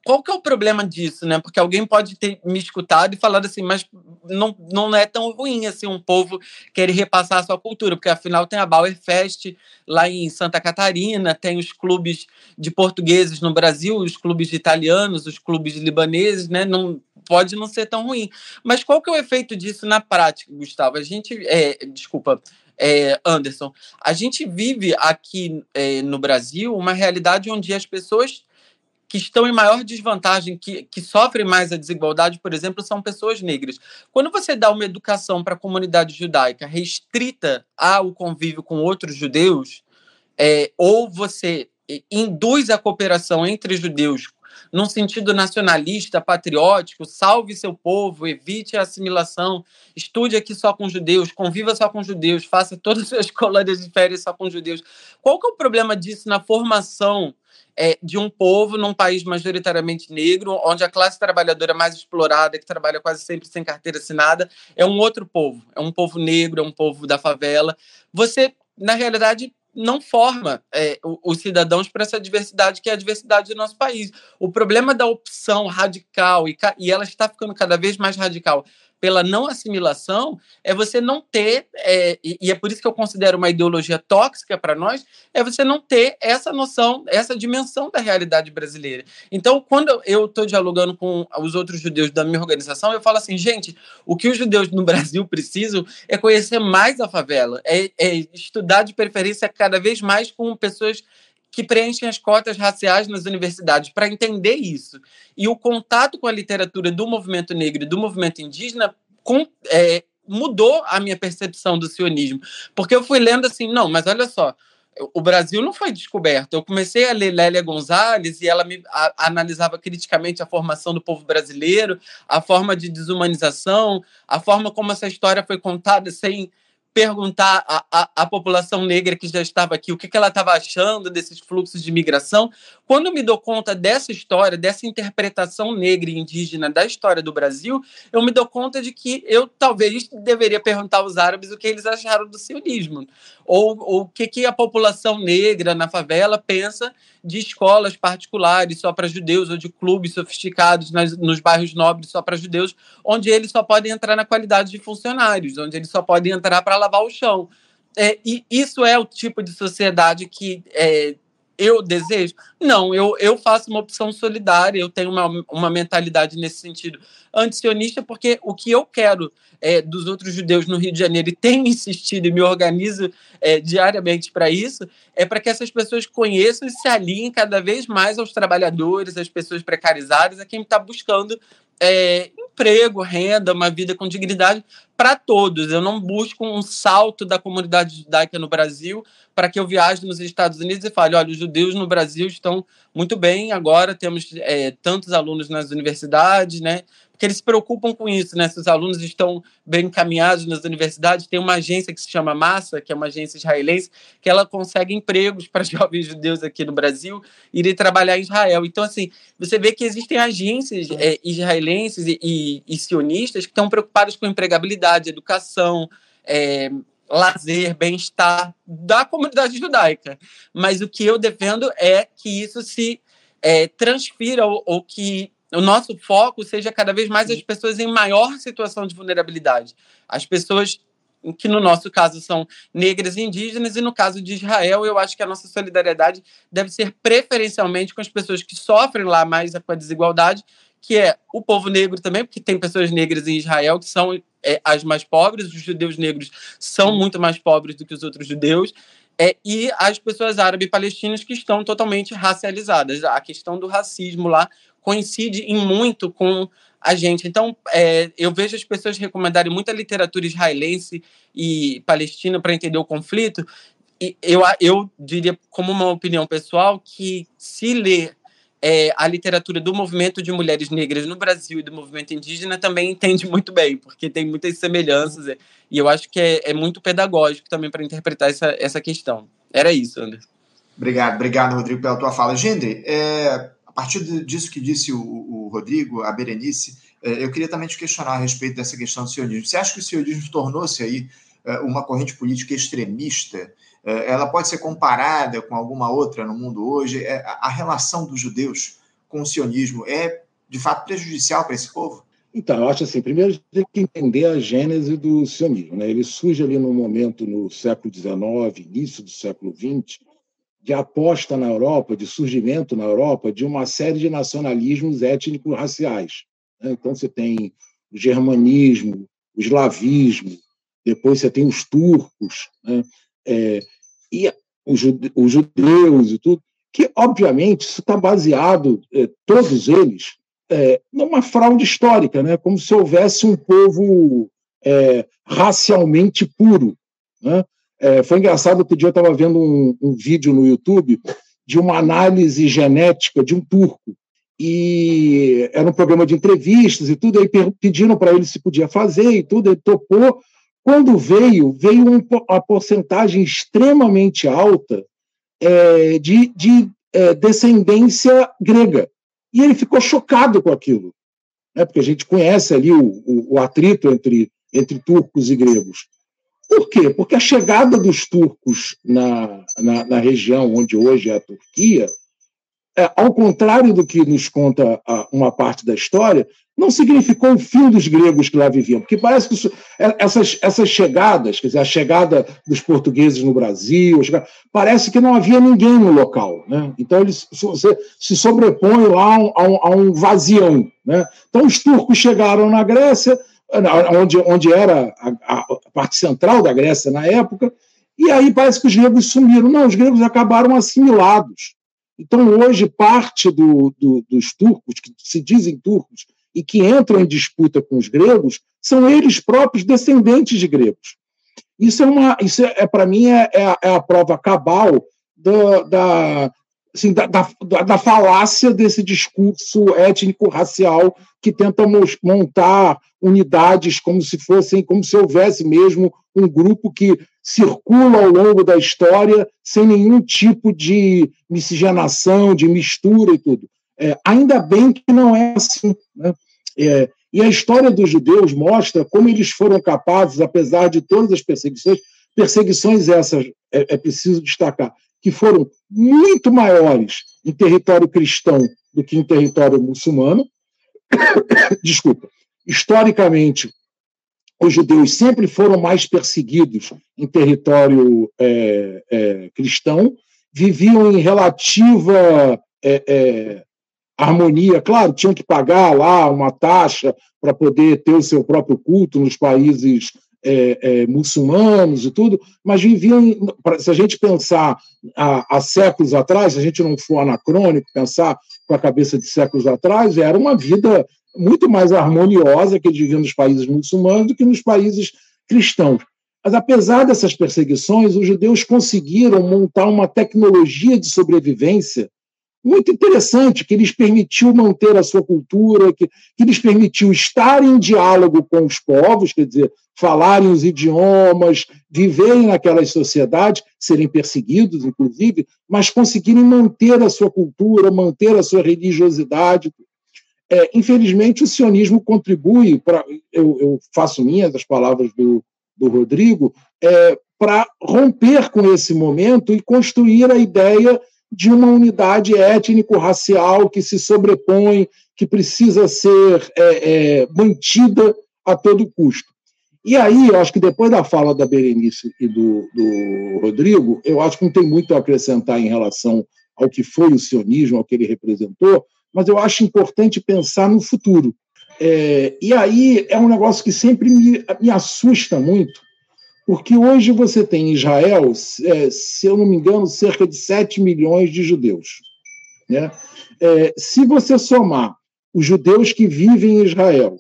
qual que é o problema disso, né? Porque alguém pode ter me escutado e falado assim, mas não, não é tão ruim assim um povo querer repassar a sua cultura, porque afinal tem a Bauer Fest lá em Santa Catarina, tem os clubes de portugueses no Brasil, os clubes de italianos, os clubes libaneses, né? Não pode não ser tão ruim. Mas qual que é o efeito disso na prática, Gustavo? A gente, é, desculpa, é, Anderson, a gente vive aqui é, no Brasil uma realidade onde as pessoas que estão em maior desvantagem, que, que sofrem mais a desigualdade, por exemplo, são pessoas negras. Quando você dá uma educação para a comunidade judaica restrita ao convívio com outros judeus, é, ou você induz a cooperação entre judeus num sentido nacionalista, patriótico, salve seu povo, evite a assimilação, estude aqui só com judeus, conviva só com judeus, faça todas as suas colônias de férias só com judeus. Qual que é o problema disso na formação é, de um povo num país majoritariamente negro, onde a classe trabalhadora mais explorada, que trabalha quase sempre sem carteira assinada, é um outro povo, é um povo negro, é um povo da favela. Você, na realidade, não forma é, os cidadãos para essa diversidade que é a diversidade do nosso país. O problema da opção radical, e, e ela está ficando cada vez mais radical, pela não assimilação é você não ter, é, e, é por isso que eu considero uma ideologia tóxica para nós, é você não ter essa noção, essa dimensão da realidade brasileira. Então, quando eu estou dialogando com os outros judeus da minha organização, eu falo assim, gente, o que os judeus no Brasil precisam é conhecer mais a favela, é, é estudar de preferência cada vez mais com pessoas que preenchem as cotas raciais nas universidades para entender isso. E o contato com a literatura do movimento negro e do movimento indígena com, é, mudou a minha percepção do sionismo. Porque eu fui lendo assim, não, mas olha só, o Brasil não foi descoberto. Eu comecei a ler Lélia Gonzalez e ela me a, analisava criticamente a formação do povo brasileiro, a forma de desumanização, a forma como essa história foi contada sem perguntar à, à, à, população negra que já estava aqui o que, que ela estava achando desses fluxos de migração. Quando me dou conta dessa história, dessa interpretação negra e indígena da história do Brasil, eu me dou conta de que eu talvez deveria perguntar aos árabes o que eles acharam do sionismo, ou, o que, que a população negra na favela pensa de escolas particulares só para judeus ou de clubes sofisticados nas, nos bairros nobres só para judeus, onde eles só podem entrar na qualidade de funcionários, onde eles só podem entrar para lavar o chão. É, e isso é o tipo de sociedade que é, eu desejo? Não, eu, eu faço uma opção solidária, eu tenho uma, uma mentalidade nesse sentido antisionista, porque o que eu quero é, dos outros judeus no Rio de Janeiro, e tenho insistido e me organizo é, diariamente para isso, é para que essas pessoas conheçam e se alinhem cada vez mais aos trabalhadores, às pessoas precarizadas, a quem está buscando é, emprego, renda, uma vida com dignidade, para todos. Eu não busco um salto da comunidade judaica no Brasil para que eu viaje nos Estados Unidos e fale: olha, os judeus no Brasil estão muito bem, agora temos é, tantos alunos nas universidades, né? Porque eles se preocupam com isso, né? Se os alunos estão bem encaminhados nas universidades, tem uma agência que se chama Massa, que é uma agência israelense, que ela consegue empregos para jovens judeus aqui no Brasil irem trabalhar em Israel. Então, assim, você vê que existem agências é, israelenses e, e, e sionistas que estão preocupadas com empregabilidade, educação, é, lazer, bem-estar da comunidade judaica. Mas o que eu defendo é que isso se é, transfira ou, ou, que o nosso foco seja cada vez mais as pessoas em maior situação de vulnerabilidade. As pessoas que no nosso caso são negras e indígenas, e no caso de Israel, eu acho que a nossa solidariedade deve ser preferencialmente com as pessoas que sofrem lá mais com a desigualdade, que é o povo negro também, porque tem pessoas negras em Israel que são é, as mais pobres, os judeus negros são muito mais pobres do que os outros judeus, é, e as pessoas árabes e palestinas que estão totalmente racializadas. A questão do racismo lá coincide em muito com a gente. Então, é, eu vejo as pessoas recomendarem muita literatura israelense e palestina para entender o conflito. E eu, eu diria, como uma opinião pessoal, que se ler é, a literatura do movimento de mulheres negras no Brasil e do movimento indígena também entende muito bem, porque tem muitas semelhanças é, e eu acho que é, é muito pedagógico também para interpretar essa, essa questão. Era isso, Anderson. Obrigado, obrigado, Rodrigo, pela tua fala. Gendre, é, a partir disso que disse o, o Rodrigo, a Berenice, é, eu queria também te questionar a respeito dessa questão do sionismo. Você acha que o sionismo tornou-se aí uma corrente política extremista ela pode ser comparada com alguma outra no mundo hoje. É, a relação dos judeus com o sionismo é, de fato, prejudicial para esse povo? Então, eu acho assim, primeiro tem que entender a gênese do sionismo. Né? Ele surge ali no momento, no século XIX, início do século XX, de aposta na Europa, de surgimento na Europa de uma série de nacionalismos étnicos raciais. Né? Então, você tem o germanismo, o eslavismo, depois você tem os turcos, né? é, e os judeus e tudo, que, obviamente, isso está baseado, eh, todos eles, eh, numa fraude histórica, né? como se houvesse um povo eh, racialmente puro. Né? foi engraçado, outro dia eu estava vendo um, um vídeo no YouTube de uma análise genética de um turco, e era um programa de entrevistas e tudo, aí pediram para ele se podia fazer e tudo, ele topou, quando veio, veio uma porcentagem extremamente alta é, de, de é, descendência grega. E ele ficou chocado com aquilo, né? porque a gente conhece ali o, o, o atrito entre, entre turcos e gregos. Por quê? Porque a chegada dos turcos na, na, na região onde hoje é a Turquia, é, ao contrário do que nos conta a, uma parte da história, não significou o fim dos gregos que lá viviam, porque parece que isso, é, essas, essas chegadas, quer dizer, a chegada dos portugueses no Brasil, chegada, parece que não havia ninguém no local. Né? Então, eles se, se sobrepõem lá a um, a um vazião. Né? Então, os turcos chegaram na Grécia, onde, onde era a, a parte central da Grécia na época, e aí parece que os gregos sumiram. Não, os gregos acabaram assimilados. Então, hoje, parte do, do, dos turcos, que se dizem turcos, e que entram em disputa com os gregos são eles próprios descendentes de gregos. Isso é é, é para mim é, é, a, é, a, prova cabal do, da, assim, da, da, da, falácia desse discurso étnico-racial que tenta montar unidades como se fossem, como se houvesse mesmo um grupo que circula ao longo da história sem nenhum tipo de miscigenação, de mistura e tudo. É, ainda bem que não é assim. Né? É, e a história dos judeus mostra como eles foram capazes, apesar de todas as perseguições, perseguições essas, é, é preciso destacar, que foram muito maiores em território cristão do que em território muçulmano. Desculpa. Historicamente, os judeus sempre foram mais perseguidos em território é, é, cristão, viviam em relativa é, é harmonia. Claro, tinham que pagar lá uma taxa para poder ter o seu próprio culto nos países é, é, muçulmanos e tudo, mas viviam, se a gente pensar há, séculos atrás, se a gente não for anacrônico, pensar com a cabeça de séculos atrás, era uma vida muito mais harmoniosa que eles viviam nos países muçulmanos do que nos países cristãos. Mas, apesar dessas perseguições, os judeus conseguiram montar uma tecnologia de sobrevivência muito interessante, que lhes permitiu manter a sua cultura, que, que lhes permitiu estar em diálogo com os povos, quer dizer, falarem os idiomas, viverem naquelas sociedades, serem perseguidos, inclusive, mas conseguirem manter a sua cultura, manter a sua religiosidade. É, infelizmente, o sionismo contribui, para eu, eu, faço minhas as palavras do, do Rodrigo, é, para romper com esse momento e construir a ideia de uma unidade étnico-racial que se sobrepõe, que precisa ser é, é, mantida a todo custo. E aí, eu acho que depois da fala da Berenice e do, do Rodrigo, eu acho que não tem muito a acrescentar em relação ao que foi o sionismo, ao que ele representou, mas eu acho importante pensar no futuro. É, e aí é um negócio que sempre me, me assusta muito, porque hoje você tem em Israel, é, se eu não me engano, cerca de 7 milhões de judeus. Né? É, se você somar os judeus que vivem em Israel,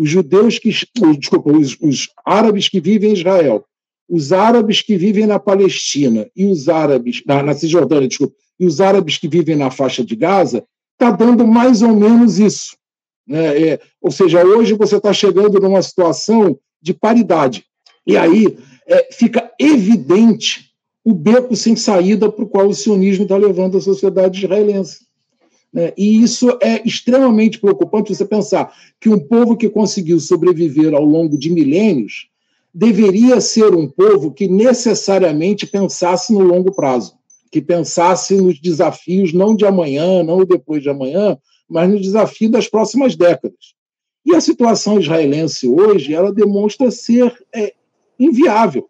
os judeus que. Desculpa, os, os árabes que vivem em Israel, os árabes que vivem na Palestina e os árabes. Na, na Cisjordânia, desculpa, e os árabes que vivem na faixa de Gaza, está dando mais ou menos isso. Né? É, ou seja, hoje você está chegando numa situação de paridade. E aí é, fica evidente o beco sem saída para o qual o sionismo está levando a sociedade israelense. Né? E isso é extremamente preocupante você pensar que um povo que conseguiu sobreviver ao longo de milênios deveria ser um povo que necessariamente pensasse no longo prazo, que pensasse nos desafios não de amanhã, não depois de amanhã, mas no desafio das próximas décadas. E a situação israelense hoje, ela demonstra ser é, inviável.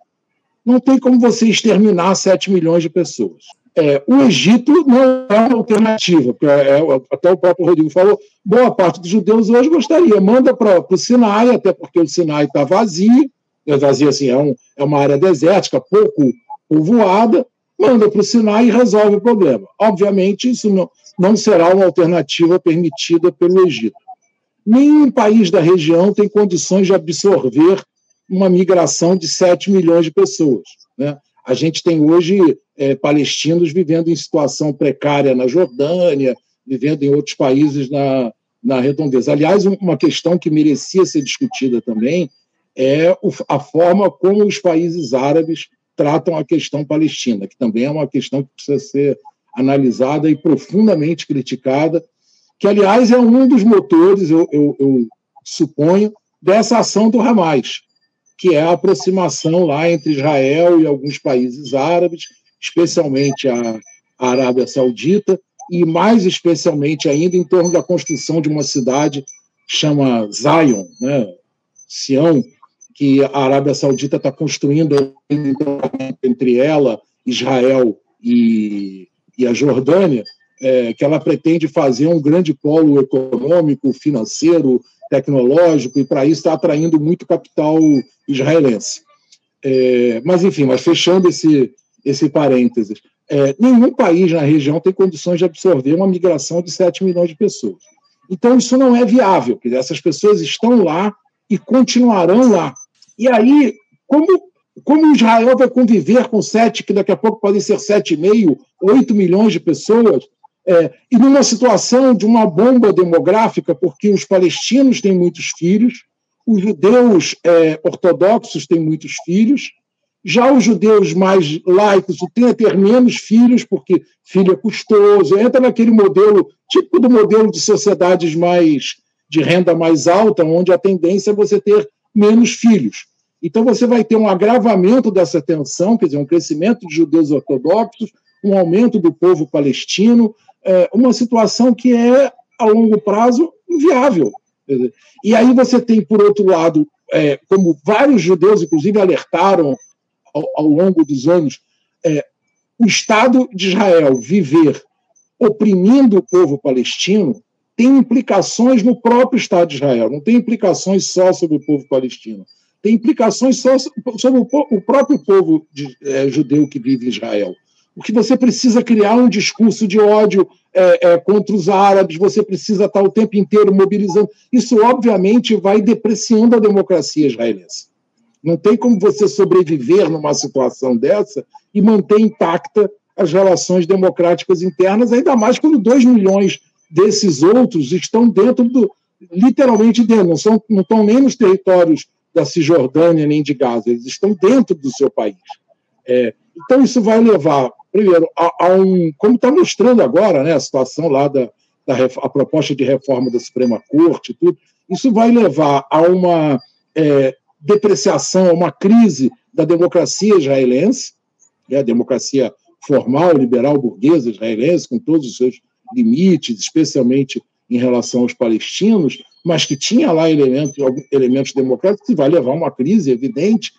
Não tem como você exterminar 7 milhões de pessoas. É, o Egito não é uma alternativa, porque é, é, até o próprio Rodrigo falou, boa parte dos judeus hoje gostaria, manda para o Sinai, até porque o Sinai está vazio, é vazio assim, é, um, é uma área desértica, pouco povoada, manda para o Sinai e resolve o problema. Obviamente, isso não, não será uma alternativa permitida pelo Egito. Nenhum país da região tem condições de absorver uma migração de 7 milhões de pessoas. Né? A gente tem hoje é, palestinos vivendo em situação precária na Jordânia, vivendo em outros países na, na redondeza. Aliás, uma questão que merecia ser discutida também é a forma como os países árabes tratam a questão palestina, que também é uma questão que precisa ser analisada e profundamente criticada, que, aliás, é um dos motores, eu, eu, eu suponho, dessa ação do Hamas, que é a aproximação lá entre Israel e alguns países árabes, especialmente a, Arábia Saudita, e mais especialmente ainda em torno da construção de uma cidade que chama Zion, né, Sião, que a Arábia Saudita está construindo entre ela, Israel e, e a Jordânia, é, que ela pretende fazer um grande polo econômico, financeiro, tecnológico, e para isso está atraindo muito capital israelense. É, mas, enfim, mas fechando esse, esse parênteses, é, nenhum país na região tem condições de absorver uma migração de 7 milhões de pessoas. Então, isso não é viável, porque essas pessoas estão lá e continuarão lá. E aí, como, como Israel vai conviver com 7, que daqui a pouco podem ser 7,5, 8 milhões de pessoas, é, e numa situação de uma bomba demográfica, porque os palestinos têm muitos filhos, os judeus é, ortodoxos têm muitos filhos, já os judeus mais laicos têm a ter menos filhos, porque filho é custoso, entra naquele modelo, tipo do modelo de sociedades mais de renda mais alta, onde a tendência é você ter menos filhos. Então você vai ter um agravamento dessa tensão, quer dizer, um crescimento de judeus ortodoxos, um aumento do povo palestino, é, uma situação que é, a longo prazo, inviável. E aí você tem, por outro lado, é, como vários judeus, inclusive, alertaram ao, ao longo dos anos, é, o Estado de Israel viver oprimindo o povo palestino tem implicações no próprio Estado de Israel, não tem implicações só sobre o povo palestino, tem implicações só sobre o, próprio povo de, é, judeu que vive em Israel. Porque você precisa criar um discurso de ódio é, é, contra os árabes, você precisa estar o tempo inteiro mobilizando. Isso, obviamente, vai depreciando a democracia israelense. Não tem como você sobreviver numa situação dessa e manter intacta as relações democráticas internas, ainda mais quando dois milhões desses outros estão dentro do. literalmente dentro, não, são, não estão nem nos territórios da Cisjordânia nem de Gaza, eles estão dentro do seu país. É, então, isso vai levar, primeiro, a, a um. Como está mostrando agora né, a situação lá da, da a proposta de reforma da Suprema Corte, tudo, isso vai levar a uma é, depreciação, a uma crise da democracia israelense, né, a democracia formal, liberal, burguesa israelense, com todos os seus limites, especialmente em relação aos palestinos, mas que tinha lá elementos, elementos democráticos, que vai levar a uma crise evidente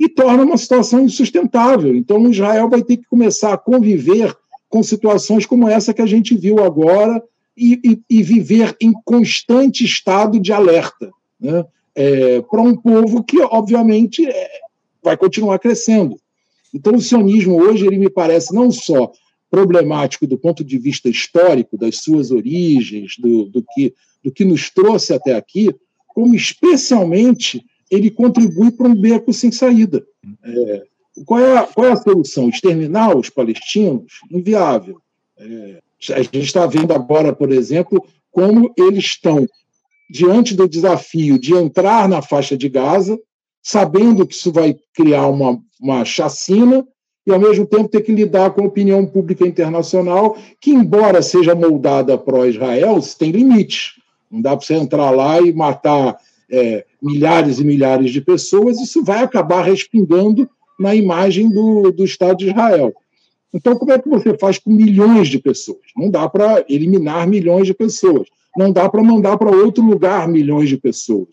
e torna uma situação insustentável. Então, Israel vai ter que começar a conviver com situações como essa que a gente viu agora e, e, e viver em constante estado de alerta né? é, para um povo que, obviamente, é, vai continuar crescendo. Então, o sionismo hoje ele me parece não só problemático do ponto de vista histórico, das suas origens, do, do, que, do que nos trouxe até aqui, como especialmente ele contribui para um beco sem saída. É, qual, é a, qual é a solução? Exterminar os palestinos? Inviável. É, a gente está vendo agora, por exemplo, como eles estão diante do desafio de entrar na faixa de Gaza, sabendo que isso vai criar uma, uma chacina e, ao mesmo tempo, ter que lidar com a opinião pública internacional, que, embora seja moldada pró-Israel, tem limites. Não dá para você entrar lá e matar é, milhares e milhares de pessoas, isso vai acabar respingando na imagem do, do Estado de Israel. Então, como é que você faz com milhões de pessoas? Não dá para eliminar milhões de pessoas. Não dá para mandar para outro lugar milhões de pessoas.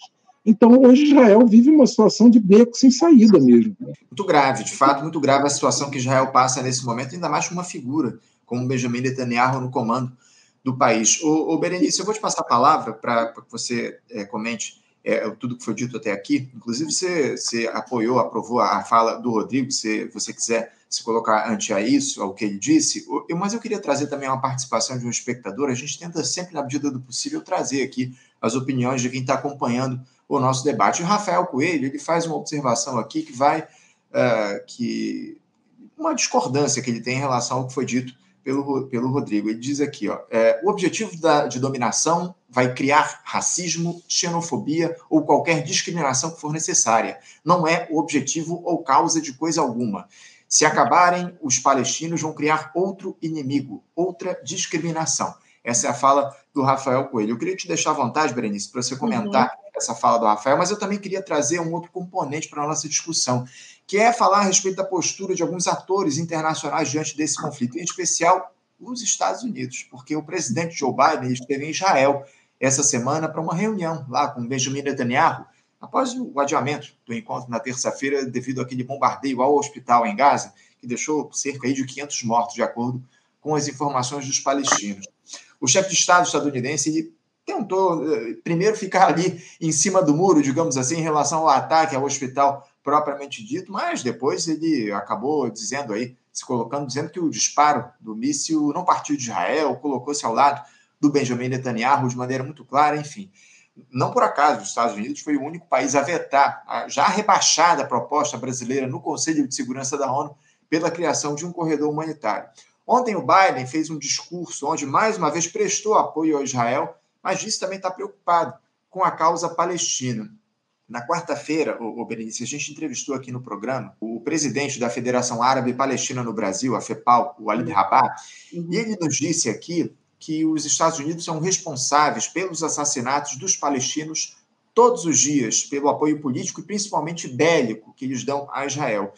Então, hoje Israel vive uma situação de beco sem saída mesmo. Muito grave, de fato, muito grave a situação que Israel passa nesse momento, ainda mais com uma figura como Benjamin Netanyahu no comando do país. O, Berenice, eu vou te passar a palavra para que você é, comente é, tudo que foi dito até aqui. Inclusive, você, você apoiou, aprovou a fala do Rodrigo, se você quiser se colocar ante a isso, ao que ele disse. Eu, mas eu queria trazer também uma participação de um espectador. A gente tenta sempre, na medida do possível, trazer aqui as opiniões de quem está acompanhando o nosso debate. O Rafael Coelho ele faz uma observação aqui que vai uh, que uma discordância que ele tem em relação ao que foi dito pelo, pelo Rodrigo. Ele diz aqui: ó, é, o objetivo da, de dominação vai criar racismo, xenofobia ou qualquer discriminação que for necessária. Não é o objetivo ou causa de coisa alguma. Se acabarem, os palestinos vão criar outro inimigo, outra discriminação. Essa é a fala do Rafael Coelho. Eu queria te deixar à vontade, Berenice, para você uhum. comentar uhum. essa fala do Rafael, mas eu também queria trazer um outro componente para a nossa discussão, que é falar a respeito da postura de alguns atores internacionais diante desse conflito, em especial os Estados Unidos, porque o presidente Joe Biden esteve em Israel essa semana para uma reunião lá com Benjamin Netanyahu, após o adiamento do encontro na terça-feira devido àquele bombardeio ao hospital em Gaza, que deixou cerca de 500 mortos, de acordo com as informações dos palestinos. O chefe de Estado estadunidense tentou eh, primeiro ficar ali em cima do muro, digamos assim, em relação ao ataque ao hospital propriamente dito, mas depois ele acabou dizendo aí, se colocando, dizendo que o disparo do míssil não partiu de Israel, colocou-se ao lado do Benjamin Netanyahu de maneira muito clara, enfim. Não por acaso, os Estados Unidos foi o único país a vetar a já rebaixada proposta brasileira no Conselho de Segurança da ONU pela criação de um corredor humanitário. Ontem o Biden fez um discurso onde mais uma vez prestou apoio a Israel, mas disse também está preocupado com a causa palestina. Na quarta-feira, o, Berenice, a gente entrevistou aqui no programa o presidente da Federação Árabe Palestina no Brasil, a FEPAL, o Walid Rabat, uhum. e ele nos disse aqui que os Estados Unidos são responsáveis pelos assassinatos dos palestinos todos os dias, pelo apoio político e principalmente bélico que eles dão a Israel.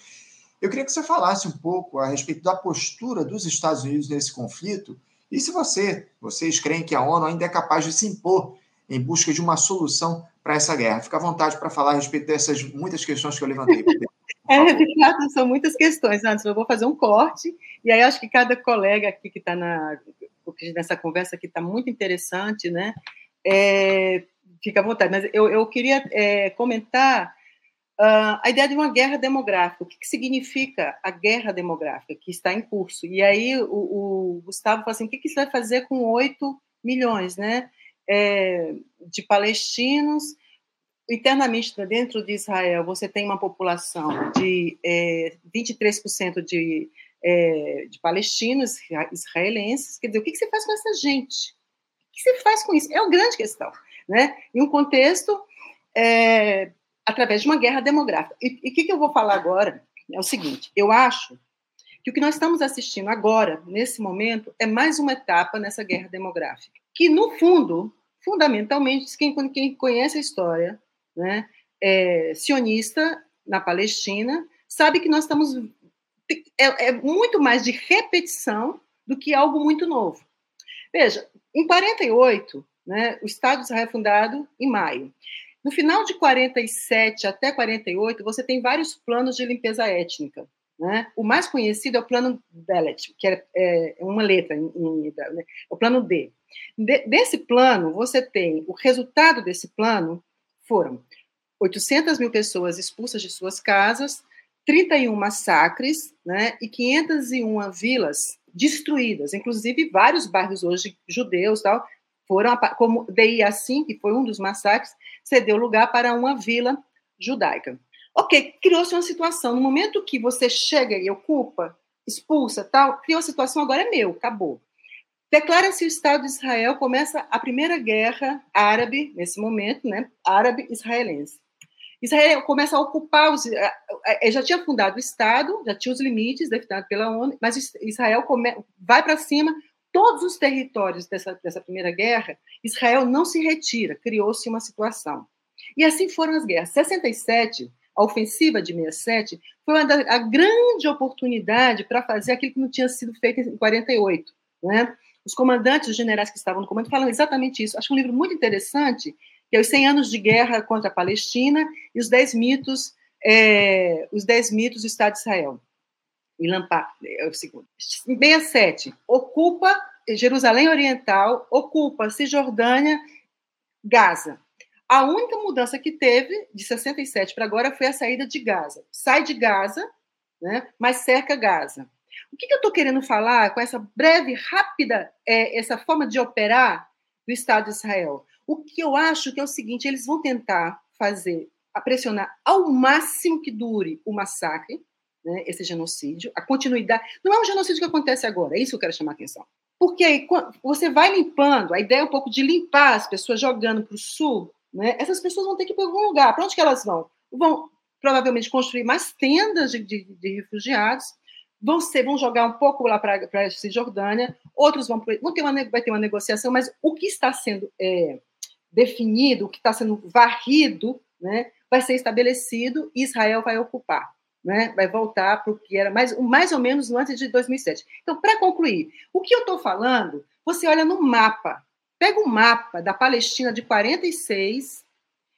Eu queria que você falasse um pouco a respeito da postura dos Estados Unidos nesse conflito e se você, vocês creem que a ONU ainda é capaz de se impor em busca de uma solução para essa guerra. Fica à vontade para falar a respeito dessas muitas questões que eu levantei. É, de fato, são muitas questões. Antes, eu vou fazer um corte, e aí acho que cada colega aqui que está na, nessa conversa aqui está muito interessante, né? É, fica à vontade. Mas eu, eu queria é, comentar Uh, a ideia de uma guerra demográfica. O que, que, significa a guerra demográfica que está em curso? E aí o, o Gustavo fala assim: o que, que isso vai fazer com 8 milhões né, é, de palestinos? Internamente, dentro de Israel, você tem uma população de é, 23% de, é, de palestinos israelenses. Quer dizer, o que, você faz com essa gente? O que você faz com isso? É uma grande questão. Né? Em um contexto é, através de uma guerra demográfica. E o que, que eu vou falar agora é o seguinte: eu acho que o que nós estamos assistindo agora, nesse momento, é mais uma etapa nessa guerra demográfica. Que, no fundo, fundamentalmente, quem, quem conhece a história né, é, sionista na Palestina, sabe que nós estamos. É, é muito mais de repetição do que algo muito novo. Veja, em 48, né, o Estado de Israel é fundado em maio. No final de 47 até 48, você tem vários planos de limpeza étnica. Né? O mais conhecido é o plano Bellet, que é, é uma letra em, em né? o plano D. De, desse plano, você tem o resultado desse plano foram 800 mil pessoas expulsas de suas casas, 31 massacres né, e 501 vilas destruídas, inclusive vários bairros hoje judeus tal foram, como DI assim, que foi um dos massacres, cedeu lugar para uma vila judaica. Ok, criou-se uma situação. No momento que você chega e ocupa, expulsa, tal, criou a situação, agora é meu, acabou. Declara-se o Estado de Israel, começa a primeira guerra árabe, nesse momento, né, árabe-israelense. Israel começa a ocupar os. Já tinha fundado o Estado, já tinha os limites definidos pela ONU, mas Israel come, vai para cima, todos os territórios dessa, dessa primeira guerra, Israel não se retira, criou-se uma situação. E assim foram as guerras. 67, a ofensiva de 67, foi uma da, a grande oportunidade para fazer aquilo que não tinha sido feito em 48. Né? Os comandantes, os generais que estavam no comando, falam exatamente isso. Acho um livro muito interessante, que é Os 100 Anos de Guerra contra a Palestina e os 10 mitos, é, os 10 mitos do Estado de Israel Lampar, é o segundo. 67, ocupa Jerusalém Oriental, ocupa Cisjordânia, Gaza. A única mudança que teve de 67 para agora foi a saída de Gaza. Sai de Gaza, né, mas cerca Gaza. O que, que eu estou querendo falar com essa breve, rápida, é, essa forma de operar do Estado de Israel? O que eu acho que é o seguinte: eles vão tentar fazer, pressionar ao máximo que dure o massacre, né, esse genocídio, a continuidade. Não é um genocídio que acontece agora, é isso que eu quero chamar a atenção. Porque aí, você vai limpando, a ideia é um pouco de limpar as pessoas jogando para o sul, né, essas pessoas vão ter que ir para algum lugar. Para onde que elas vão? Vão provavelmente construir mais tendas de, de, de refugiados, vão, ser, vão jogar um pouco lá para a Cisjordânia, outros vão, vão ter uma, vai ter uma negociação, mas o que está sendo é, definido, o que está sendo varrido, né, vai ser estabelecido e Israel vai ocupar né, vai voltar para o que era mais, mais ou menos antes de 2007. Então, para concluir, o que eu estou falando, você olha no mapa, pega o mapa da Palestina de 46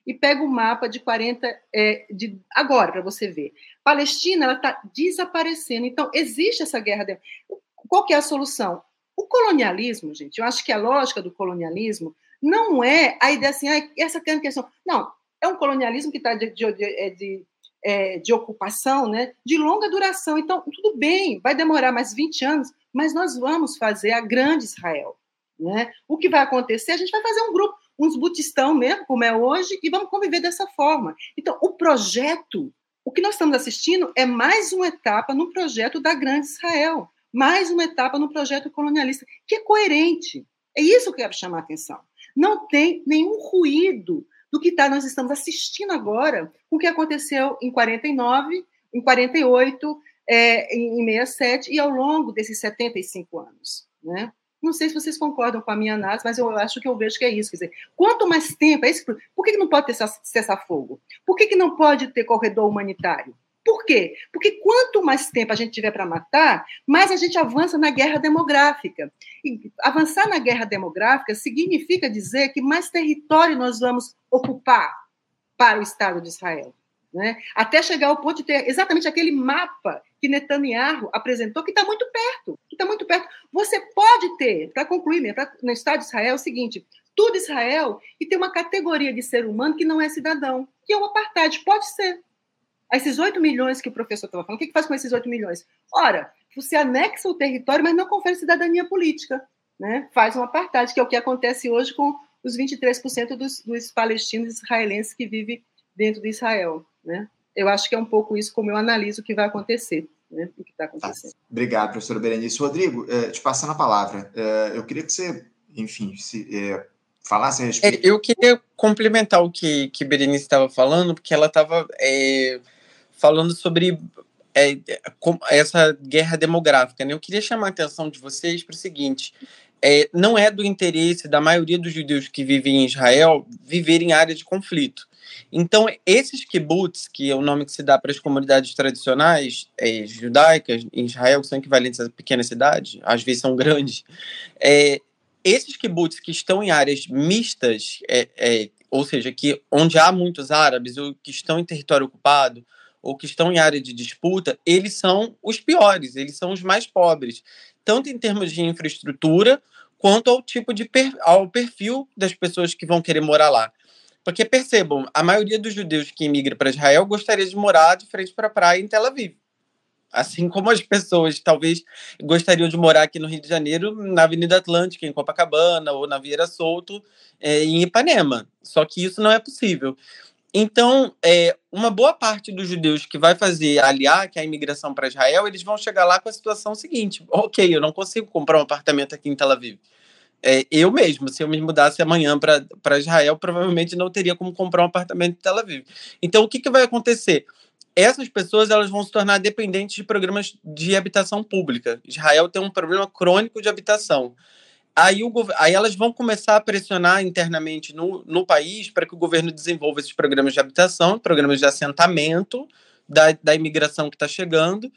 e pega o mapa de 40 é, de agora para você ver. Palestina ela está desaparecendo. Então existe essa guerra. De... Qual é a solução? O colonialismo, gente. Eu acho que a lógica do colonialismo não é a ideia assim, ah, essa questão. Não, é um colonialismo que está de, de, de, é, de ocupação né, de longa duração. Então, tudo bem, vai demorar mais 20 anos, mas nós vamos fazer a grande Israel. Né? O que vai acontecer? A gente vai fazer um grupo, uns butistão mesmo, como é hoje, e vamos conviver dessa forma. Então, o projeto, o que nós estamos assistindo é mais uma etapa no projeto da grande Israel, mais uma etapa no projeto colonialista, que é coerente. É isso que eu quero chamar a atenção. Não tem nenhum ruído do que tá, nós estamos assistindo agora com o que aconteceu em 49, em 48, é, em, em 67 e ao longo desses 75 anos. Né? Não sei se vocês concordam com a minha análise, mas eu acho que eu vejo que é isso. Quer dizer, quanto mais tempo, é isso, por que não pode ter cessar-fogo? Por que, que não pode ter corredor humanitário? Por quê? Porque quanto mais tempo a gente tiver para matar, mais a gente avança na guerra demográfica. E avançar na guerra demográfica significa dizer que mais território nós vamos ocupar para o Estado de Israel. Né? Até chegar ao ponto de ter exatamente aquele mapa que Netanyahu apresentou, que está muito perto. Que está muito perto. Você pode ter, para concluir, né, pra, no Estado de Israel, é o seguinte: tudo Israel e tem uma categoria de ser humano que não é cidadão, que é o apartheid. Pode ser. Esses 8 milhões que o professor estava falando, o que, que faz com esses 8 milhões? Ora, você anexa o território, mas não confere cidadania política. Né? Faz um apartheid, que é o que acontece hoje com os 23% dos, dos palestinos israelenses que vivem dentro de Israel. Né? Eu acho que é um pouco isso como eu analiso o que vai acontecer. Né, o que está acontecendo. Ah, obrigado, professora Berenice. Rodrigo, eh, te passando a palavra, eh, eu queria que você, enfim, se, eh, falasse a respeito. É, eu queria complementar o que, que Berenice estava falando, porque ela estava é, falando sobre é, essa guerra demográfica. Né? Eu queria chamar a atenção de vocês para o seguinte: é, não é do interesse da maioria dos judeus que vivem em Israel viver em áreas de conflito. Então, esses kibbutz, que é o nome que se dá para as comunidades tradicionais é, judaicas em Israel, que são equivalentes a pequenas cidades, às vezes são grandes, é, esses kibbutz que estão em áreas mistas, é, é, ou seja, que onde há muitos árabes, ou que estão em território ocupado, ou que estão em área de disputa, eles são os piores, eles são os mais pobres, tanto em termos de infraestrutura, quanto ao tipo de per, ao perfil das pessoas que vão querer morar lá. Porque percebam, a maioria dos judeus que imigram para Israel gostaria de morar de frente para a praia em Tel Aviv. Assim como as pessoas talvez gostariam de morar aqui no Rio de Janeiro, na Avenida Atlântica, em Copacabana, ou na Vieira Solto, é, em Ipanema. Só que isso não é possível. Então, é, uma boa parte dos judeus que vai fazer aliar, que é a imigração para Israel, eles vão chegar lá com a situação seguinte: ok, eu não consigo comprar um apartamento aqui em Tel Aviv. É, eu mesmo, se eu me mudasse amanhã para Israel, provavelmente não teria como comprar um apartamento em Tel Aviv. Então, o que, que vai acontecer? Essas pessoas elas vão se tornar dependentes de programas de habitação pública. Israel tem um problema crônico de habitação. Aí, o, aí elas vão começar a pressionar internamente no, no país para que o governo desenvolva esses programas de habitação, programas de assentamento da, da imigração que está chegando,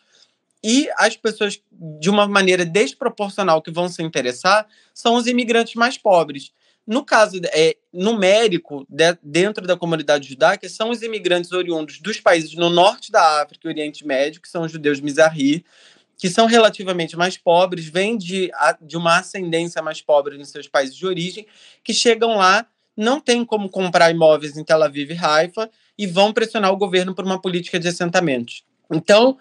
e as pessoas, de uma maneira desproporcional, que vão se interessar são os imigrantes mais pobres. No caso é, numérico, de, dentro da comunidade judaica, são os imigrantes oriundos dos países no norte da África e Oriente Médio, que são os judeus Mizrahi, que são relativamente mais pobres, vêm de, de uma ascendência mais pobre nos seus países de origem, que chegam lá, não têm como comprar imóveis em Tel Aviv e Haifa e vão pressionar o governo por uma política de assentamentos. Então,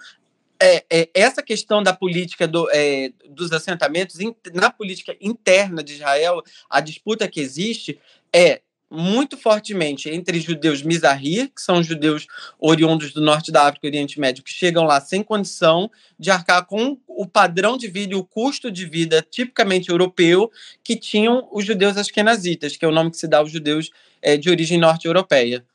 é, é, essa questão da política do, é, dos assentamentos, in, na política interna de Israel, a disputa que existe é muito fortemente entre judeus Mizrahi, que são judeus oriundos do norte da África e Oriente Médio, que chegam lá sem condição de arcar com o padrão de vida e o custo de vida tipicamente europeu que tinham os judeus askenazitas, que é o nome que se dá aos judeus é, de origem norte-europeia.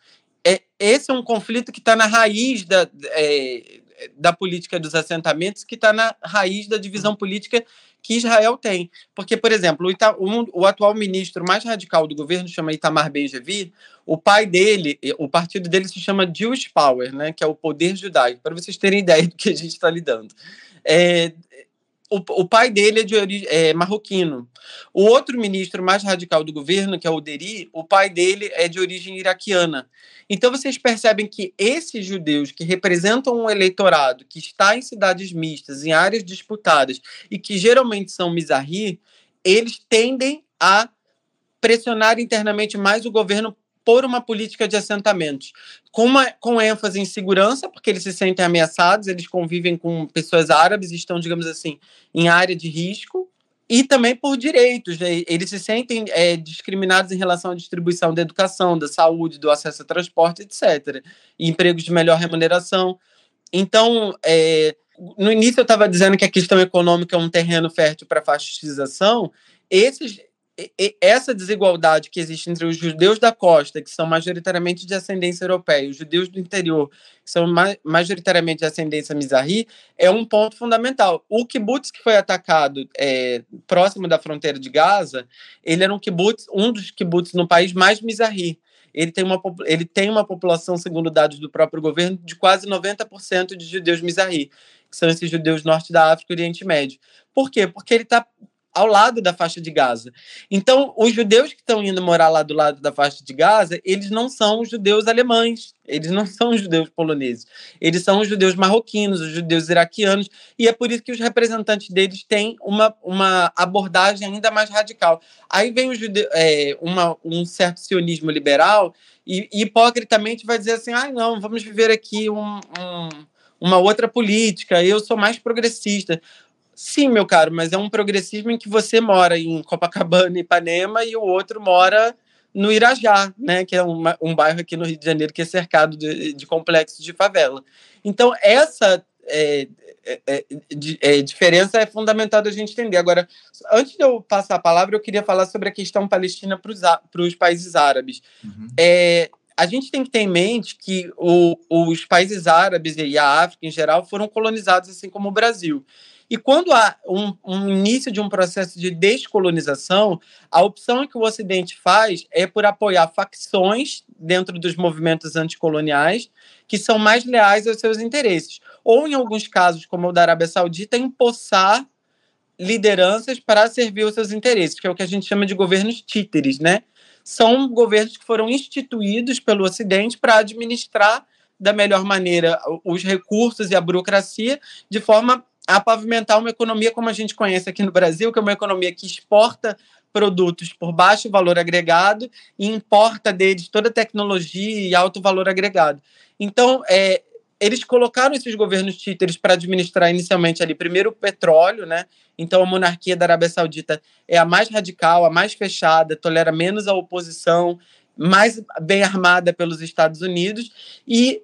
É, esse é um conflito que está na raiz da, é, da política dos assentamentos que está na raiz da divisão política que Israel tem. Porque, por exemplo, o, Ita, o, o atual ministro mais radical do governo chama Itamar Ben-Gvir, o pai dele, o partido dele se chama Jewish Power, né, que é o poder judaico, para vocês terem ideia do que a gente está lidando. É, o, o, pai dele é de é, marroquino. O outro ministro mais radical do governo, que é o Deri, o pai dele é de origem iraquiana. Então vocês percebem que esses judeus que representam um eleitorado que está em cidades mistas, em áreas disputadas e que geralmente são mizarri, eles tendem a pressionar internamente mais o governo por uma política de assentamentos, com, uma, com ênfase em segurança, porque eles se sentem ameaçados, eles convivem com pessoas árabes, estão, digamos assim, em área de risco, e também por direitos. Né? Eles se sentem é, discriminados em relação à distribuição da educação, da saúde, do acesso a transporte, etc. E empregos de melhor remuneração. Então, é, no início eu estava dizendo que a questão econômica é um terreno fértil para fascistização. Esses, essa desigualdade que existe entre os judeus da costa, que são majoritariamente de ascendência europeia, e os judeus do interior, que são majoritariamente de ascendência mizrahi, é um ponto fundamental. O kibbutz que foi atacado é, próximo da fronteira de Gaza, ele era um kibbutz, um dos kibbutz no país mais mizrahi. Ele tem, uma, ele tem uma população, segundo dados do próprio governo, de quase 90% de judeus mizrahi, que são esses judeus norte da África e Oriente Médio. Por quê? Porque ele está ao lado da faixa de Gaza. Então, os judeus que estão indo morar lá do lado da faixa de Gaza, eles não são os judeus alemães, eles não são os judeus poloneses, eles são os judeus marroquinos, os judeus iraquianos, e é por isso que os representantes deles têm uma, uma abordagem ainda mais radical. Aí vem o jude, é, uma, um certo sionismo liberal e, e, hipocritamente vai dizer assim: ah, não, vamos viver aqui um, um, uma outra política, eu sou mais progressista. Sim, meu caro, mas é um progressismo em que você mora em Copacabana, Ipanema, e o outro mora no Irajá, né, que é uma, um bairro aqui no Rio de Janeiro que é cercado de, de complexos de favela. Então, essa é, é, é, é diferença é fundamental a gente entender. Agora, antes de eu passar a palavra, eu queria falar sobre a questão palestina para os países árabes. Uhum. É, a gente tem que ter em mente que o, os países árabes e a África em geral foram colonizados assim como o Brasil. E quando há um, um, início de um processo de descolonização, a opção que o Ocidente faz é por apoiar facções dentro dos movimentos anticoloniais que são mais leais aos seus interesses. Ou, em alguns casos, como o da Arábia Saudita, empossar lideranças para servir os seus interesses, que é o que a gente chama de governos títeres, né? São governos que foram instituídos pelo Ocidente para administrar da melhor maneira os recursos e a burocracia de forma a pavimentar uma economia como a gente conhece aqui no Brasil, que é uma economia que exporta produtos por baixo valor agregado e importa deles toda tecnologia e alto valor agregado. Então, é, eles colocaram esses governos títeres para administrar inicialmente ali primeiro o petróleo, né? Então a monarquia da Arábia Saudita é a mais radical, a mais fechada, tolera menos a oposição, mais bem armada pelos Estados Unidos e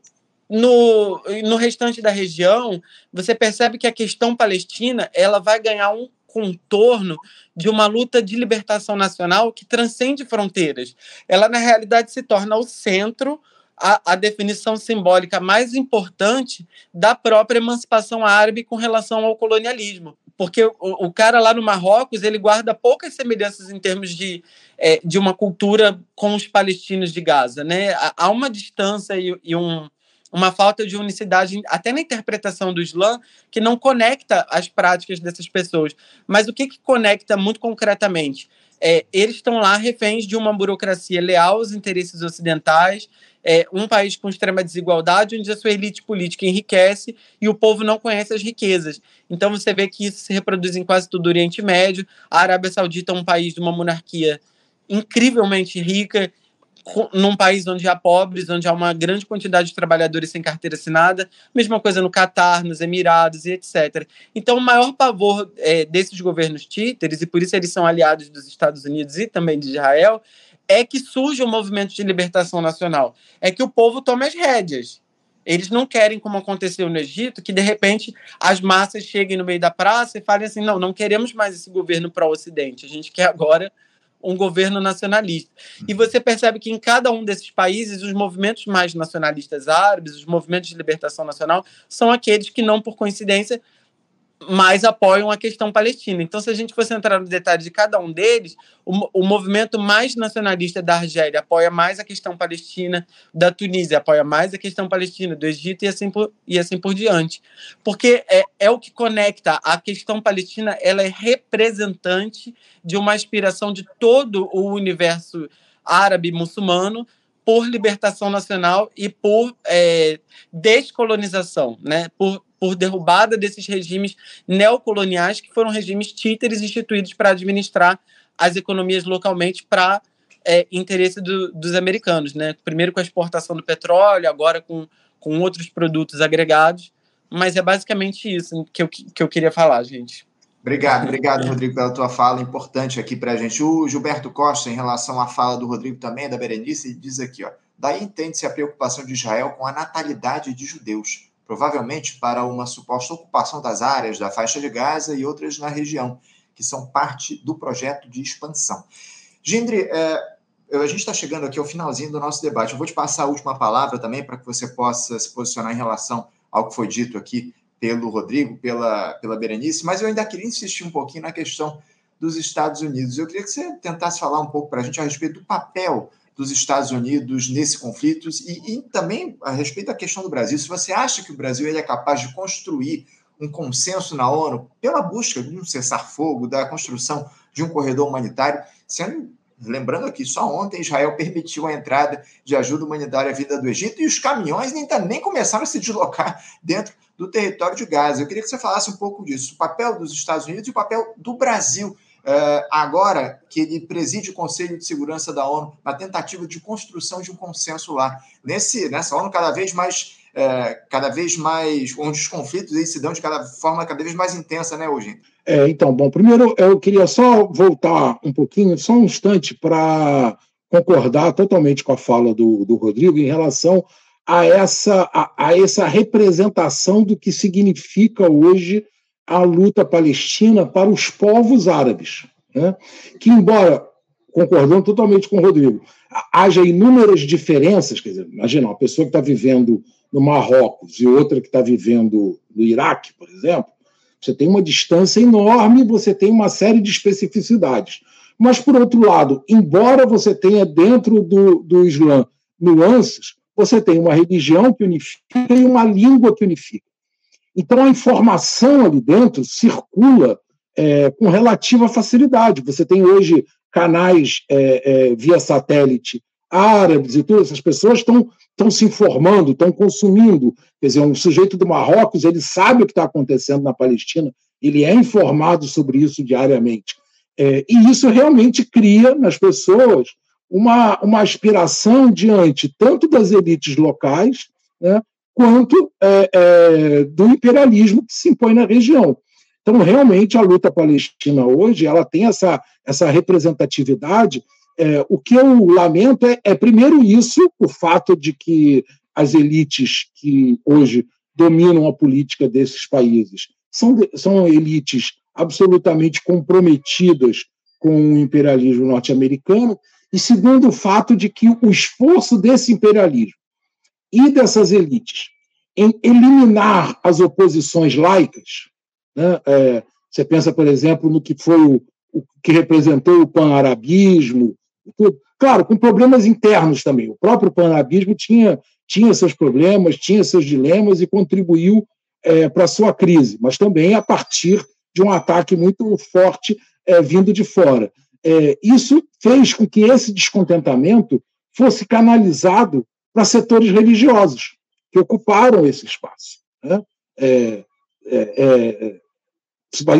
no, no restante da região, você percebe que a questão palestina ela vai ganhar um contorno de uma luta de libertação nacional que transcende fronteiras. Ela, na realidade, se torna o centro, a, a definição simbólica mais importante da própria emancipação árabe com relação ao colonialismo. Porque o, o cara lá no Marrocos ele guarda poucas semelhanças em termos de, é, de uma cultura com os palestinos de Gaza. Né? Há uma distância e, e um, uma falta de unicidade, até na interpretação do Islã, que não conecta as práticas dessas pessoas. Mas o que, que conecta muito concretamente? É, eles estão lá reféns de uma burocracia leal aos interesses ocidentais, é, um país com extrema desigualdade, onde a sua elite política enriquece e o povo não conhece as riquezas. Então você vê que isso se reproduz em quase todo o Oriente Médio. A Arábia Saudita é um país de uma monarquia incrivelmente rica num país onde há pobres, onde há uma grande quantidade de trabalhadores sem carteira assinada, mesma coisa no Catar, nos Emirados e etc. Então, o maior pavor é, desses governos títeres, e por isso eles são aliados dos Estados Unidos e também de Israel, é que surge o um movimento de libertação nacional. É que o povo tome as rédeas. Eles não querem, como aconteceu no Egito, que de repente as massas cheguem no meio da praça e falem assim: não, não queremos mais esse governo pró-Ocidente, a gente quer agora um governo nacionalista. E uhum. você percebe que em cada um desses países, os movimentos mais nacionalistas árabes, os movimentos de libertação nacional, são aqueles que não, por coincidência, mais apoiam a questão palestina. Então, se a gente fosse entrar no detalhe de cada um deles, o, o, movimento mais nacionalista da Argélia apoia mais a questão palestina, da Tunísia apoia mais a questão palestina, do Egito e assim por, e assim por diante. Porque é, é o que conecta a questão palestina, ela é representante de uma aspiração de todo o universo árabe muçulmano por libertação nacional e por é, descolonização, né? por por derrubada desses regimes neocoloniais, que foram regimes títeres instituídos para administrar as economias localmente para é, interesse do, dos americanos. Né? Primeiro com a exportação do petróleo, agora com, com outros produtos agregados. Mas é basicamente isso que eu, que eu queria falar, gente. Obrigado, obrigado, Rodrigo, pela tua fala importante aqui para a gente. O Gilberto Costa, em relação à fala do Rodrigo também, da Berenice, diz aqui, ó, daí entende-se a preocupação de Israel com a natalidade de judeus provavelmente para uma suposta ocupação das áreas da faixa de Gaza e outras na região, que são parte do projeto de expansão. Gindri, é, a gente está chegando aqui ao finalzinho do nosso debate. Eu vou te passar a última palavra também para que você possa se posicionar em relação ao que foi dito aqui pelo Rodrigo, pela, pela Berenice, mas eu ainda queria insistir um pouquinho na questão dos Estados Unidos. Eu queria que você tentasse falar um pouco para a gente a respeito do papel dos Estados Unidos nesse conflito e, e, também a respeito da questão do Brasil. Se você acha que o Brasil ele é capaz de construir um consenso na ONU pela busca de um cessar-fogo, da construção de um corredor humanitário, sendo Lembrando aqui, só ontem Israel permitiu a entrada de ajuda humanitária vinda do Egito e os caminhões nem, nem começaram a se deslocar dentro do território de Gaza. Eu queria que você falasse um pouco disso, o papel dos Estados Unidos e o papel do Brasil, agora que ele preside o Conselho de Segurança da ONU, na tentativa de construção de um consenso lá. Nesse, nessa ONU cada vez mais é, cada vez mais, onde os conflitos se dão de cada forma cada vez mais intensa, né, Eugênio? É, então, bom, primeiro eu queria só voltar um pouquinho, só um instante, para concordar totalmente com a fala do, do Rodrigo em relação a essa, a, a, essa representação do que significa hoje a luta palestina para os povos árabes. Né? Que, embora, concordando totalmente com o Rodrigo, haja inúmeras diferenças, quer dizer, imagina, uma pessoa que está vivendo no Marrocos e outra que está vivendo no Iraque, por exemplo, você tem uma distância enorme, você tem uma série de especificidades. Mas, por outro lado, embora você tenha dentro do, do Islã nuances, você tem uma religião que unifica e uma língua que unifica. Então, a informação ali dentro circula é, com relativa facilidade. Você tem hoje canais é, é, via satélite árabes e todas essas pessoas estão estão se informando, estão consumindo. Quer dizer, um sujeito do Marrocos, ele sabe o que está acontecendo na Palestina, ele é informado sobre isso diariamente. É, e isso realmente cria nas pessoas uma, uma aspiração diante tanto das elites locais, né, quanto é, é, do imperialismo que se impõe na região. Então, realmente, a luta palestina hoje ela tem essa, essa representatividade é, o que eu lamento é, é, primeiro, isso, o fato de que as elites que hoje dominam a política desses países são, são elites absolutamente comprometidas com o imperialismo norte-americano, e segundo, o fato de que o esforço desse imperialismo e dessas elites em eliminar as oposições laicas, né, é, você pensa, por exemplo, no que foi o, o que representou o pan-arabismo, Claro, com problemas internos também. O próprio panarabismo tinha, tinha seus problemas, tinha seus dilemas e contribuiu é, para a sua crise, mas também a partir de um ataque muito forte é, vindo de fora. É, isso fez com que esse descontentamento fosse canalizado para setores religiosos que ocuparam esse espaço. Né? É, é, é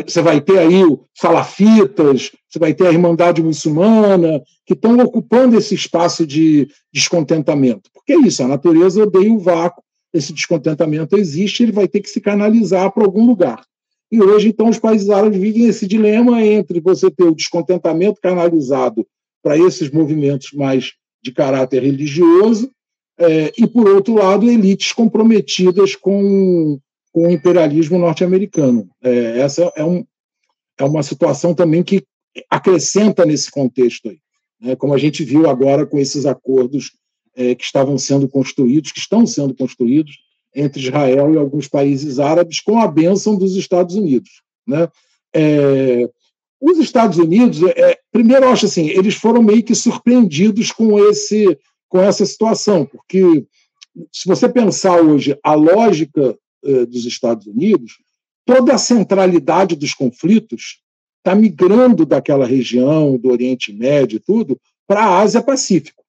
você vai, ter aí o salafitas, você vai ter a Irmandade Muçulmana, que estão ocupando esse espaço de descontentamento. Porque é isso, a natureza odeia o vácuo, esse descontentamento existe, ele vai ter que se canalizar para algum lugar. E hoje, então, os países árabes vivem esse dilema entre você ter o descontentamento canalizado para esses movimentos mais de caráter religioso, é, e, por outro lado, elites comprometidas com com o imperialismo norte-americano. É, essa é, um, é uma situação também que acrescenta nesse contexto aí, né? como a gente viu agora com esses acordos é, que estavam sendo construídos, que estão sendo construídos entre Israel e alguns países árabes, com a bênção dos Estados Unidos. Né? É, os Estados Unidos, é, primeiro, eu acho assim, eles foram meio que surpreendidos com, esse, com essa situação, porque se você pensar hoje a lógica eh, dos Estados Unidos, toda a centralidade dos conflitos está migrando daquela região do Oriente Médio e tudo para a Ásia Pacífico.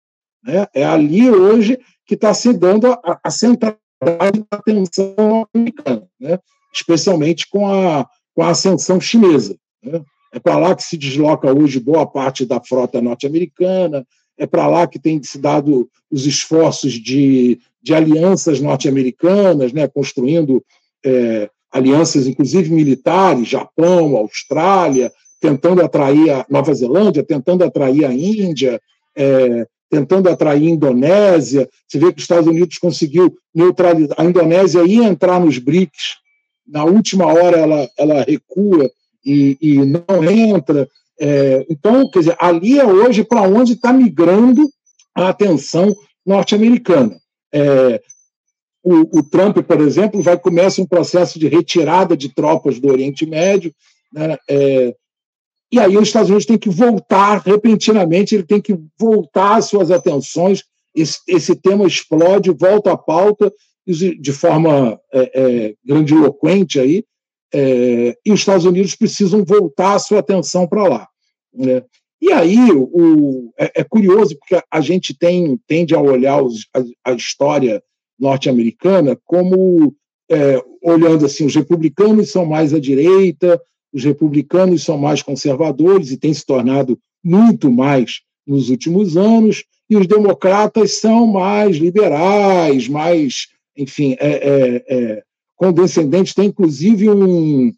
Né? É ali hoje que está se dando a, a centralidade da atenção americana, né? especialmente com a, com a ascensão chinesa. Né? É para lá que se desloca hoje boa parte da frota norte-americana, é para lá que tem se dado os esforços de de alianças norte-americanas, né, construindo é, alianças, inclusive militares, Japão, Austrália, tentando atrair a Nova Zelândia, tentando atrair a Índia, é, tentando atrair a Indonésia. Você vê que os Estados Unidos conseguiu neutralizar. A Indonésia ia entrar nos BRICS, na última hora ela, ela recua e, e não entra. É, então, quer dizer, ali é hoje para onde está migrando a atenção norte-americana. É, o, o, Trump, por exemplo, vai começar um processo de retirada de tropas do Oriente Médio, né, é, e aí os Estados Unidos têm que voltar repentinamente, ele tem que voltar suas atenções, esse, esse tema explode, volta à pauta de forma é, é, grandiloquente aí, é, e os Estados Unidos precisam voltar a sua atenção para lá. Né? E aí o, é, é, curioso, porque a gente tem, tende a olhar os, a, a, história norte-americana como é, olhando assim, os republicanos são mais à direita, os republicanos são mais conservadores e têm se tornado muito mais nos últimos anos, e os democratas são mais liberais, mais, enfim, é, condescendentes. Tem, inclusive, um,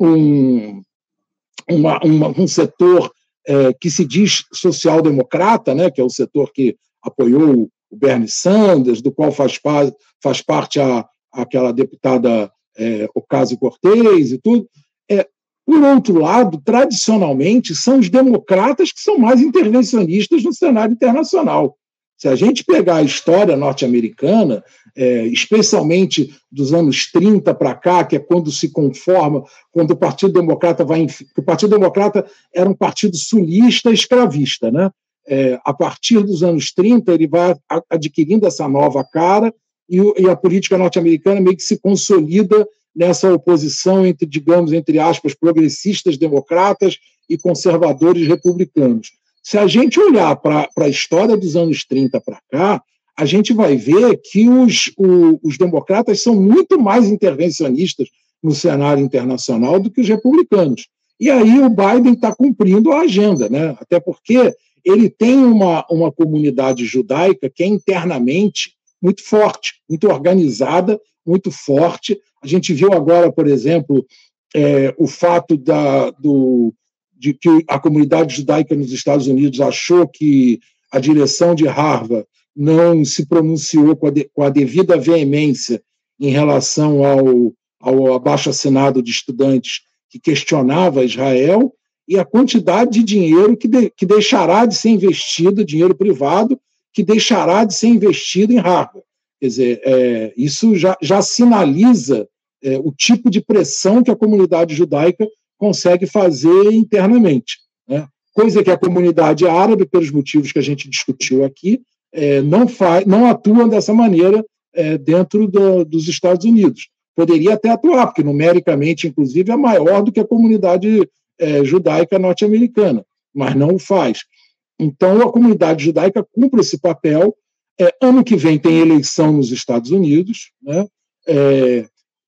um, uma, uma, um setor é, que se diz social-democrata, né, que é o setor que apoiou o Bernie Sanders, do qual faz, faz parte a, aquela deputada é, Ocasio-Cortez e tudo. É, por outro lado, tradicionalmente, são os democratas que são mais intervencionistas no cenário internacional. Se a gente pegar a história norte-americana, é, especialmente dos anos 30 para cá, que é quando se conforma, quando o Partido Democrata vai. O Partido Democrata era um partido sulista escravista. Né? É, a partir dos anos 30, ele vai adquirindo essa nova cara e, e a política norte-americana meio que se consolida nessa oposição entre, digamos, entre aspas, progressistas democratas e conservadores republicanos. Se a gente olhar para a história dos anos 30 para cá, a gente vai ver que os, o, os democratas são muito mais intervencionistas no cenário internacional do que os republicanos. E aí o Biden está cumprindo a agenda, né? até porque ele tem uma, uma comunidade judaica que é internamente muito forte, muito organizada, muito forte. A gente viu agora, por exemplo, é, o fato da, do, de que a comunidade judaica nos Estados Unidos achou que a direção de Harvard não se pronunciou com a, de, com a devida veemência em relação ao, ao abaixo-assinado de estudantes que questionava Israel e a quantidade de dinheiro que, de, que deixará de ser investido, dinheiro privado, que deixará de ser investido em Harvard. Quer dizer, é, isso já, já sinaliza é, o tipo de pressão que a comunidade judaica consegue fazer internamente. Né? Coisa que a comunidade árabe, pelos motivos que a gente discutiu aqui, é, não, faz, não atua dessa maneira é, dentro do, dos Estados Unidos. Poderia até atuar, porque numericamente, inclusive, é maior do que a comunidade é, judaica norte-americana, mas não o faz. Então, a comunidade judaica cumpre esse papel. É, ano que vem tem eleição nos Estados Unidos. Né? É,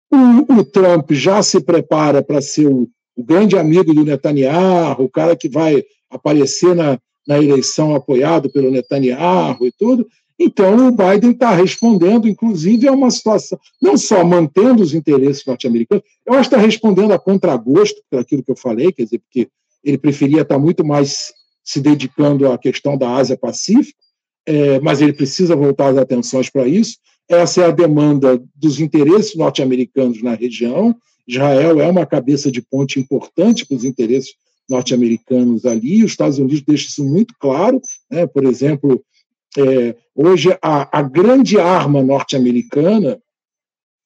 o, o, Trump já se prepara para ser o, o grande amigo do Netanyahu, o cara que vai aparecer na, na eleição apoiado pelo Netanyahu e tudo. Então, o Biden está respondendo, inclusive, a uma situação, não só mantendo os interesses norte-americanos, eu acho que está respondendo a contragosto, por aquilo que eu falei, quer dizer, porque ele preferia estar muito mais se dedicando à questão da Ásia-Pacífico, é, mas ele precisa voltar as atenções para isso. Essa é a demanda dos interesses norte-americanos na região, Israel é uma cabeça de ponte importante para os interesses norte-americanos ali, os Estados Unidos deixam isso muito claro, né? por exemplo, é, hoje a, a, grande arma norte-americana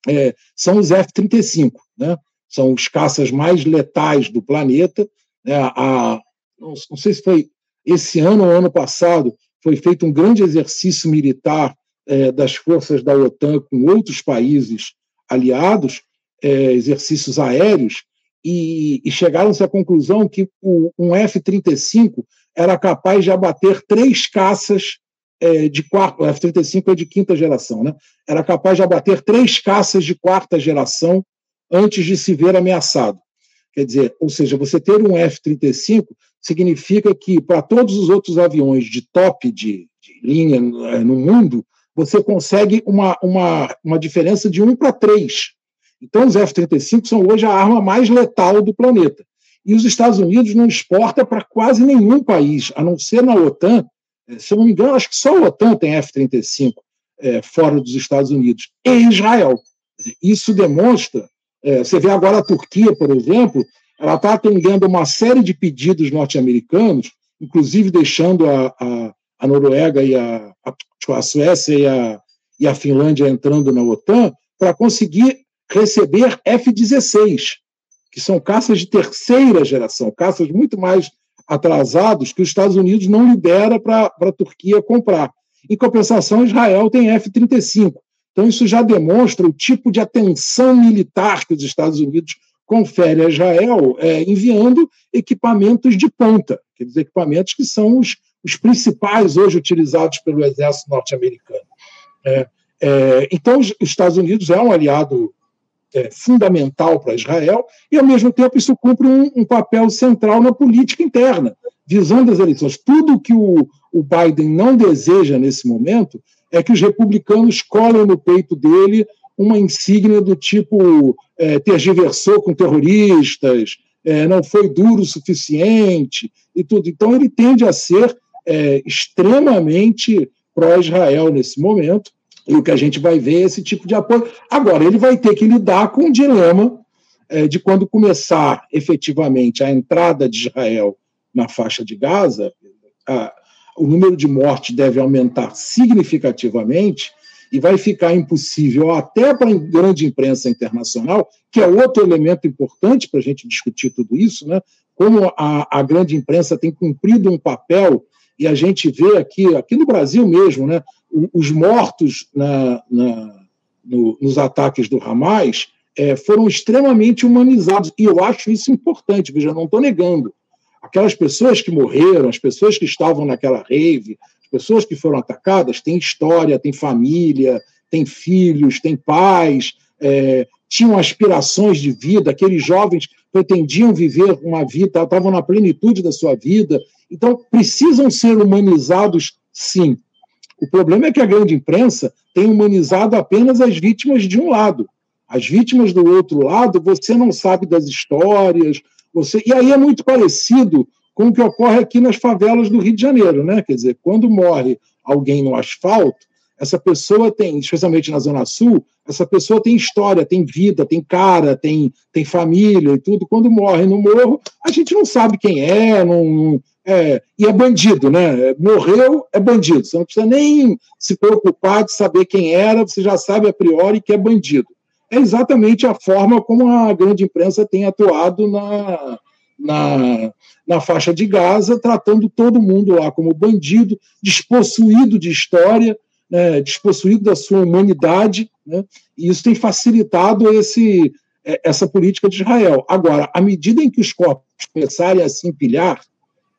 é, são os F-35, né? são os caças mais letais do planeta. Né? A, não, não, sei se foi esse ano ou ano passado, foi feito um grande exercício militar é, das forças da OTAN com outros países aliados, é, exercícios aéreos e, e chegaram-se à conclusão que o, um F-35 era capaz de abater três caças é, de quarta, o F-35 é de quinta geração, né? Era capaz de abater três caças de quarta geração antes de se ver ameaçado. Quer dizer, ou seja, você ter um F-35 significa que para todos os outros aviões de top de, de linha é, no mundo, você consegue uma, uma, uma diferença de um para três então, os F-35 são hoje a arma mais letal do planeta. E os Estados Unidos não exporta para quase nenhum país, a não ser na OTAN. É, se eu não me engano, acho que só a OTAN tem F-35 é, fora dos Estados Unidos, e Israel. Isso demonstra. É, você vê agora a Turquia, por exemplo, ela está atendendo uma série de pedidos norte-americanos, inclusive deixando a, a, a Noruega e a, a, a Suécia e a, e a Finlândia entrando na OTAN, para conseguir receber F-16, que são caças de terceira geração, caças muito mais atrasados que os Estados Unidos não libera para a Turquia comprar. Em compensação, Israel tem F-35. Então, isso já demonstra o tipo de atenção militar que os Estados Unidos confere a Israel é, enviando equipamentos de ponta, dizer, equipamentos que são os, os principais hoje utilizados pelo exército norte-americano. É, é, então, os Estados Unidos é um aliado é, fundamental para Israel, e, ao mesmo tempo, isso cumpre um, um, papel central na política interna, visando as eleições. Tudo que o, o Biden não deseja nesse momento é que os republicanos colhem no peito dele uma insígnia do tipo é, tergiversou com terroristas, é, não foi duro o suficiente e tudo. Então, ele tende a ser é, extremamente pró-Israel nesse momento, e o que a gente vai ver é esse tipo de apoio. Agora, ele vai ter que lidar com o dilema é, de quando começar efetivamente a entrada de Israel na faixa de Gaza, a, o número de mortes deve aumentar significativamente e vai ficar impossível até para a grande imprensa internacional, que é outro elemento importante para a gente discutir tudo isso, né? como a, a grande imprensa tem cumprido um papel e a gente vê aqui, aqui no Brasil mesmo, né, os mortos na, na, no, nos ataques do Hamas é, foram extremamente humanizados, e eu acho isso importante, veja, não estou negando. Aquelas pessoas que morreram, as pessoas que estavam naquela rave, as pessoas que foram atacadas, têm história, têm família, têm filhos, têm pais, é, tinham aspirações de vida, aqueles jovens pretendiam viver uma vida, estavam na plenitude da sua vida, então, precisam ser humanizados, sim. O problema é que a grande imprensa tem humanizado apenas as vítimas de um lado. As vítimas do outro lado, você não sabe das histórias, você e aí é muito parecido com o que ocorre aqui nas favelas do Rio de Janeiro, né? Quer dizer, quando morre alguém no asfalto, essa pessoa tem, especialmente na Zona Sul, essa pessoa tem história, tem vida, tem cara, tem, tem família e tudo. Quando morre no morro, a gente não sabe quem é, não, é, e é bandido, né? Morreu, é bandido. Você não precisa nem se preocupar de saber quem era, você já sabe a priori que é bandido. É exatamente a forma como a grande imprensa tem atuado na, na, na faixa de Gaza, tratando todo mundo lá como bandido, despossuído de história, né, despossuído da sua humanidade, né, e isso tem facilitado esse, é, essa política de Israel. Agora, à medida em que os corpos começarem a se empilhar,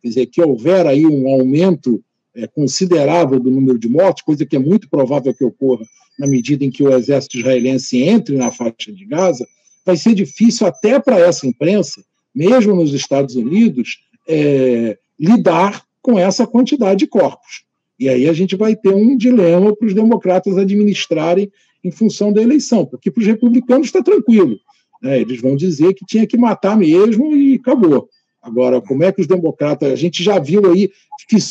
quer dizer, que houver aí um aumento é, considerável do número de mortes, coisa que é muito provável que ocorra na medida em que o exército israelense entre na faixa de Gaza, vai ser difícil até para essa imprensa, mesmo nos Estados Unidos, é, lidar com essa quantidade de corpos. E aí a gente vai ter um dilema para os democratas administrarem em função da eleição, porque para os republicanos está tranquilo. Né? Eles vão dizer que tinha que matar mesmo e acabou. Agora, como é que os democratas. A gente já viu aí,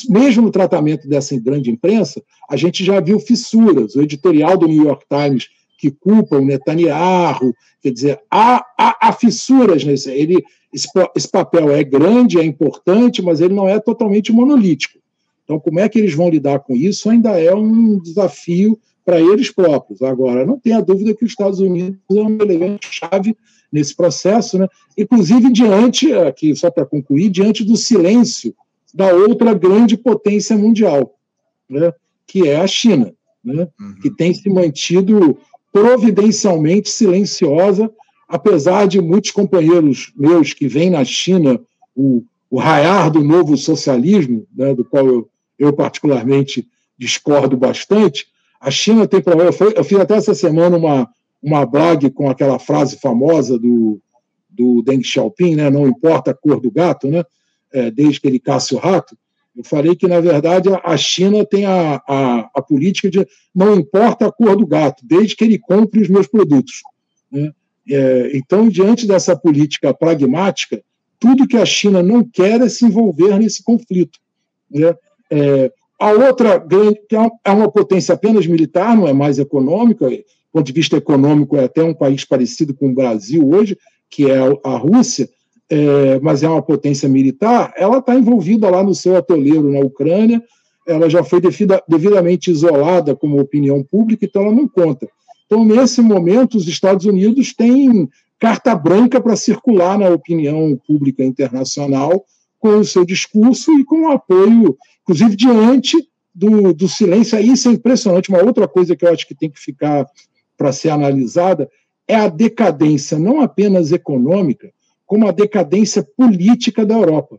mesmo no tratamento dessa grande imprensa, a gente já viu fissuras. O editorial do New York Times que culpa o Netanyahu, quer dizer, há, há, há fissuras nesse. Ele, esse, papel é grande, é importante, mas ele não é totalmente monolítico. Então, como é que eles vão lidar com isso ainda é um desafio para eles próprios. Agora, não tenha dúvida que os Estados Unidos é um elemento chave nesse processo, né? inclusive diante, aqui só para concluir, diante do silêncio da outra grande potência mundial, né? que é a China, né? Uhum. que tem se mantido providencialmente silenciosa, apesar de muitos companheiros meus que vêm na China o, o raiar do novo socialismo, né? do qual eu, eu particularmente discordo bastante, a China tem problema. Eu fiz até essa semana uma, uma blog com aquela frase famosa do, do Deng Xiaoping, né? não importa a cor do gato, né? É, desde que ele caça o rato. Eu falei que, na verdade, a China tem a, a, a, política de não importa a cor do gato, desde que ele compre os meus produtos. Né? É, então, diante dessa política pragmática, tudo que a China não quer é se envolver nesse conflito. Né? É, a outra grande, que é uma potência apenas militar, não é mais econômica, ponto de vista econômico, é até um país parecido com o Brasil hoje, que é a Rússia, é, mas é uma potência militar, ela está envolvida lá no seu atoleiro na Ucrânia, ela já foi devida, devidamente isolada como opinião pública, então ela não conta. Então, nesse momento, os Estados Unidos têm carta branca para circular na opinião pública internacional com o seu discurso e com o apoio, inclusive diante do, do silêncio. Isso é impressionante. Uma outra coisa que eu acho que tem que ficar para ser analisada, é a decadência não apenas econômica, como a decadência política da Europa.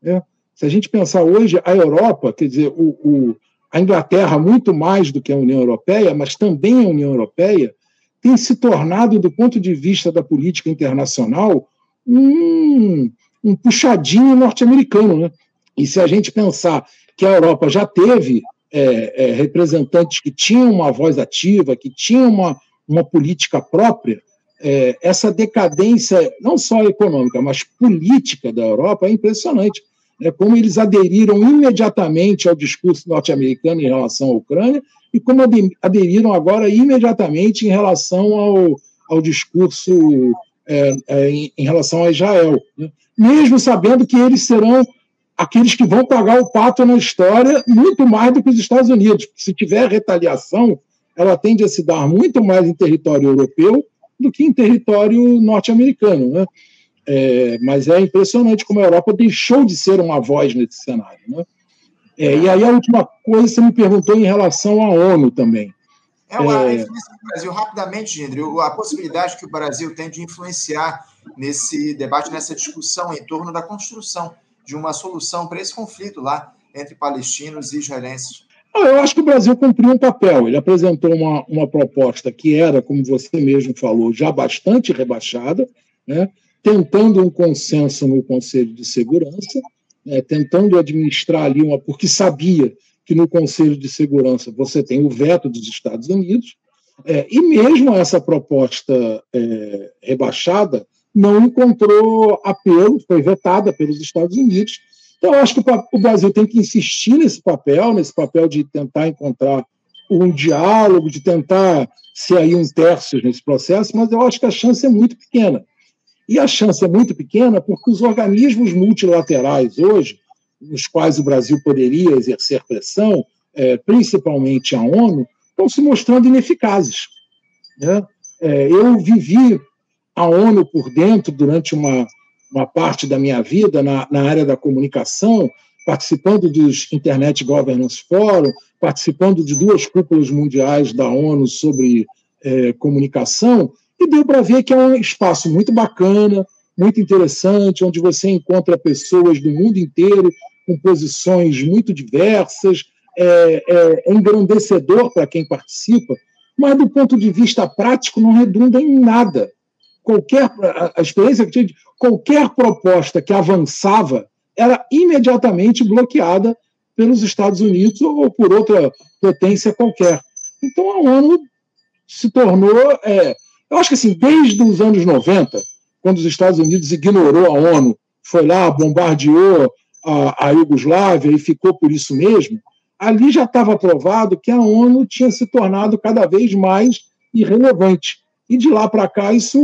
Né? Se a gente pensar hoje, a Europa, quer dizer, o, o, a Inglaterra, muito mais do que a União Europeia, mas também a União Europeia, tem se tornado, do ponto de vista da política internacional, um, um puxadinho norte-americano. Né? E se a gente pensar que a Europa já teve é, é, representantes que tinham uma voz ativa, que tinham uma, uma política própria, é, essa decadência, não só econômica, mas política da Europa é impressionante. É como eles aderiram imediatamente ao discurso norte-americano em relação à Ucrânia e como aderiram agora imediatamente em relação ao, ao discurso é, é, em, em, relação a Israel, né? mesmo sabendo que eles serão aqueles que vão pagar o pato na história muito mais do que os Estados Unidos. Se tiver retaliação, ela tende a se dar muito mais em território europeu do que em território norte-americano. Né? É, mas é impressionante como a Europa deixou de ser uma voz nesse cenário. Né? É, e aí a última coisa você me perguntou em relação à ONU também. É uma é... influência do Brasil. Rapidamente, Gindri, a possibilidade que o Brasil tem de influenciar nesse debate, nessa discussão em torno da construção de uma solução para esse conflito lá entre palestinos e israelenses. Eu acho que o Brasil cumpriu um papel. Ele apresentou uma, uma proposta que era, como você mesmo falou, já bastante rebaixada, né? tentando um consenso no Conselho de Segurança, né? tentando administrar ali uma. porque sabia que no Conselho de Segurança você tem o veto dos Estados Unidos, é, e mesmo essa proposta é, rebaixada não encontrou apelo, foi vetada pelos Estados Unidos, então, acho que o Brasil tem que insistir nesse papel, nesse papel de tentar encontrar um diálogo, de tentar ser aí um terço nesse processo, mas eu acho que a chance é muito pequena. E a chance é muito pequena porque os organismos multilaterais hoje, nos quais o Brasil poderia exercer pressão, é, principalmente a ONU, estão se mostrando ineficazes. Né? É, eu vivi a ONU por dentro durante uma uma parte da minha vida na, na área da comunicação, participando dos Internet Governance Forum, participando de duas cúpulas mundiais da ONU sobre é, comunicação, e deu para ver que é um espaço muito bacana, muito interessante, onde você encontra pessoas do mundo inteiro com posições muito diversas, é, é, é engrandecedor para quem participa, mas do ponto de vista prático não redunda em nada qualquer a experiência que tive, qualquer proposta que avançava era imediatamente bloqueada pelos Estados Unidos ou por outra potência qualquer. Então a ONU se tornou, é, eu acho que assim, desde os anos 90, quando os Estados Unidos ignorou a ONU, foi lá, bombardeou a, a Iugoslávia e ficou por isso mesmo, ali já estava provado que a ONU tinha se tornado cada vez mais irrelevante e de lá para cá isso,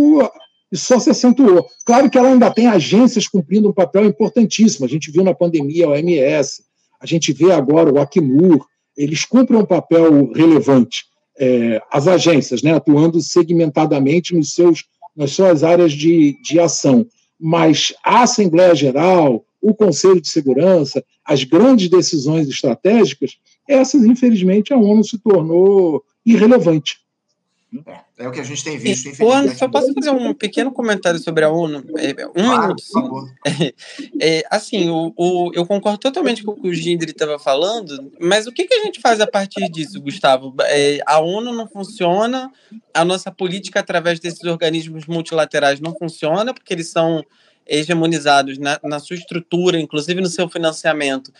isso só se acentuou. Claro que ela ainda tem agências cumprindo um papel importantíssimo. A gente viu na pandemia a OMS, a gente vê agora o Acnur, eles cumprem um papel relevante. É, as agências, né, atuando segmentadamente nos seus, nas suas áreas de, de ação. Mas a Assembleia Geral, o Conselho de Segurança, as grandes decisões estratégicas, essas, infelizmente, a ONU se tornou irrelevante. É, é o que a gente tem visto. O Ana, só posso fazer um pequeno comentário sobre a ONU? É, um claro, minuto. Sim. É, assim, o, o, eu concordo totalmente com o que o Gindri estava falando, mas o que, que a gente faz a partir disso, Gustavo? É, a ONU não funciona, a nossa política através desses organismos multilaterais não funciona, porque eles são hegemonizados na, na sua estrutura, inclusive no seu financiamento,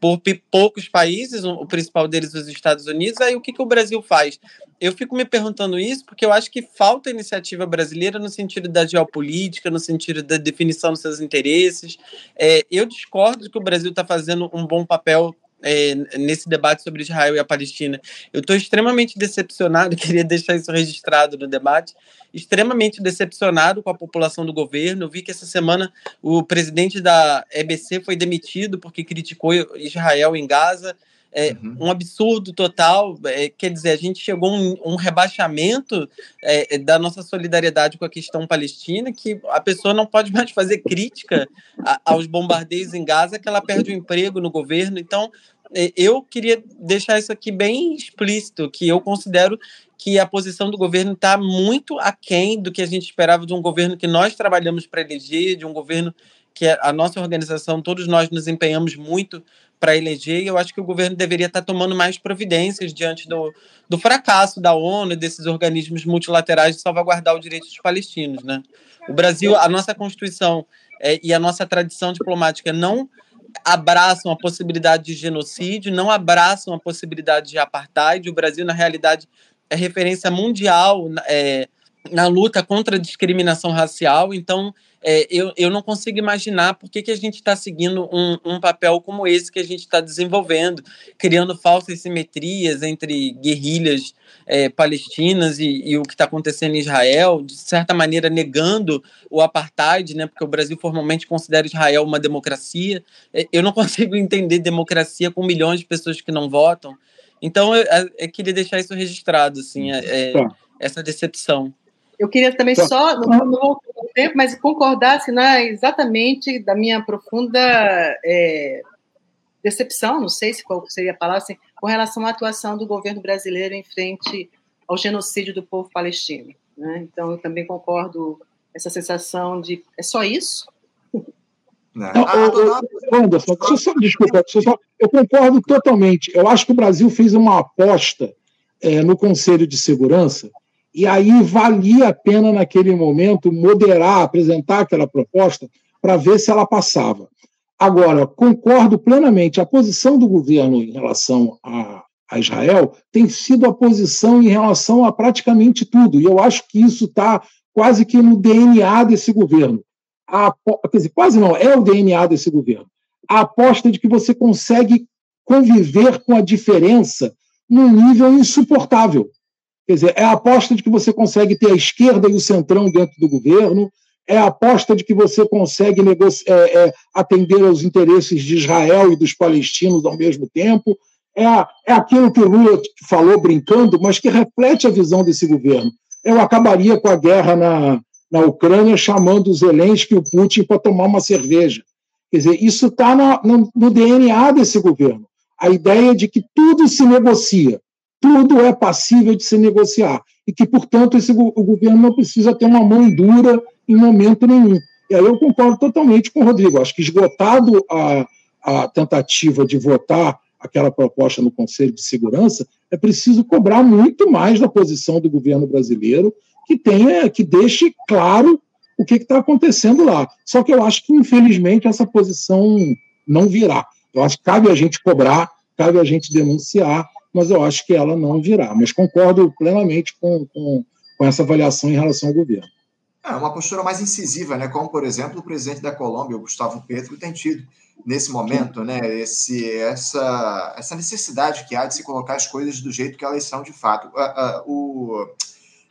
por poucos países, o principal deles os Estados Unidos, aí o que, que o Brasil faz? Eu fico me perguntando isso porque eu acho que falta iniciativa brasileira no sentido da geopolítica, no sentido da definição dos seus interesses. É, eu discordo que o Brasil está fazendo um bom papel é, nesse debate sobre Israel e a Palestina. Eu estou extremamente decepcionado, queria deixar isso registrado no debate, extremamente decepcionado com a população do governo. Eu vi que essa semana o presidente da EBC foi demitido porque criticou Israel em Gaza. É, uhum. um absurdo total. É, quer dizer, a gente chegou a um, um rebaixamento é, da nossa solidariedade com a questão palestina, que a pessoa não pode mais fazer crítica a, aos bombardeios em Gaza, que ela perde o emprego no governo. Então, é, eu queria deixar isso aqui bem explícito, que eu considero que a posição do governo está muito aquém do que a gente esperava de um governo que nós trabalhamos para eleger, de um governo que a nossa organização, todos nós nos empenhamos muito para eleger, e eu acho que o governo deveria estar tá tomando mais providências diante do, do fracasso da ONU e desses organismos multilaterais de salvaguardar o direito dos palestinos. Né? O Brasil, a nossa Constituição é, e a nossa tradição diplomática não abraçam a possibilidade de genocídio, não abraçam a possibilidade de apartheid. O Brasil, na realidade, é referência mundial é, na luta contra a discriminação racial. Então, é, eu, eu não consigo imaginar por que, que a gente está seguindo um, um papel como esse que a gente está desenvolvendo, criando falsas simetrias entre guerrilhas é, palestinas e, e, o que está acontecendo em Israel, de certa maneira negando o apartheid, né, porque o Brasil formalmente considera Israel uma democracia. É, eu não consigo entender democracia com milhões de pessoas que não votam. Então, eu, eu queria deixar isso registrado, assim, é, tá. essa decepção. Eu queria também tá. só, não, não tempo, mas concordar assim, né, exatamente da minha profunda é, decepção, não sei se qual seria a palavra, assim, com relação à atuação do governo brasileiro em frente ao genocídio do povo palestino. Né? Então, eu também concordo essa sensação de é só isso? Não, Anderson, só, desculpa, só, eu concordo totalmente. Eu acho que o Brasil fez uma aposta é, no Conselho de Segurança e aí valia a pena, naquele momento, moderar, apresentar aquela proposta para ver se ela passava. Agora, concordo plenamente, a posição do governo em relação a, a Israel tem sido a posição em relação a praticamente tudo, e eu acho que isso está quase que no DNA desse governo a, quer dizer, quase não, é o DNA desse governo. A aposta de que você consegue conviver com a diferença num nível insuportável. Quer dizer, é a aposta de que você consegue ter a esquerda e o centrão dentro do governo, é a aposta de que você consegue é, é, atender aos interesses de Israel e dos palestinos ao mesmo tempo, é, a, é aquilo que o Lula falou brincando, mas que reflete a visão desse governo. Eu acabaria com a guerra na, na Ucrânia chamando os Zelensky e o Putin para tomar uma cerveja. Quer dizer, isso está no, no DNA desse governo. A ideia de que tudo se negocia, tudo é passível de se negociar e que, portanto, esse, o governo não precisa ter uma mão dura em momento nenhum. E aí eu concordo totalmente com o Rodrigo. Acho que esgotado a, a tentativa de votar aquela proposta no Conselho de Segurança, é preciso cobrar muito mais da posição do governo brasileiro que tenha, que deixe claro o que está acontecendo lá. Só que eu acho que, infelizmente, essa posição não virá. Eu acho que cabe a gente cobrar, cabe a gente denunciar, mas eu acho que ela não virá. Mas concordo plenamente com, com, com essa avaliação em relação ao governo. É uma postura mais incisiva, né? como, por exemplo, o presidente da Colômbia, o Gustavo Petro, tem tido nesse momento, né? Esse, essa, essa necessidade que há de se colocar as coisas do jeito que elas são de fato. Uh, uh, o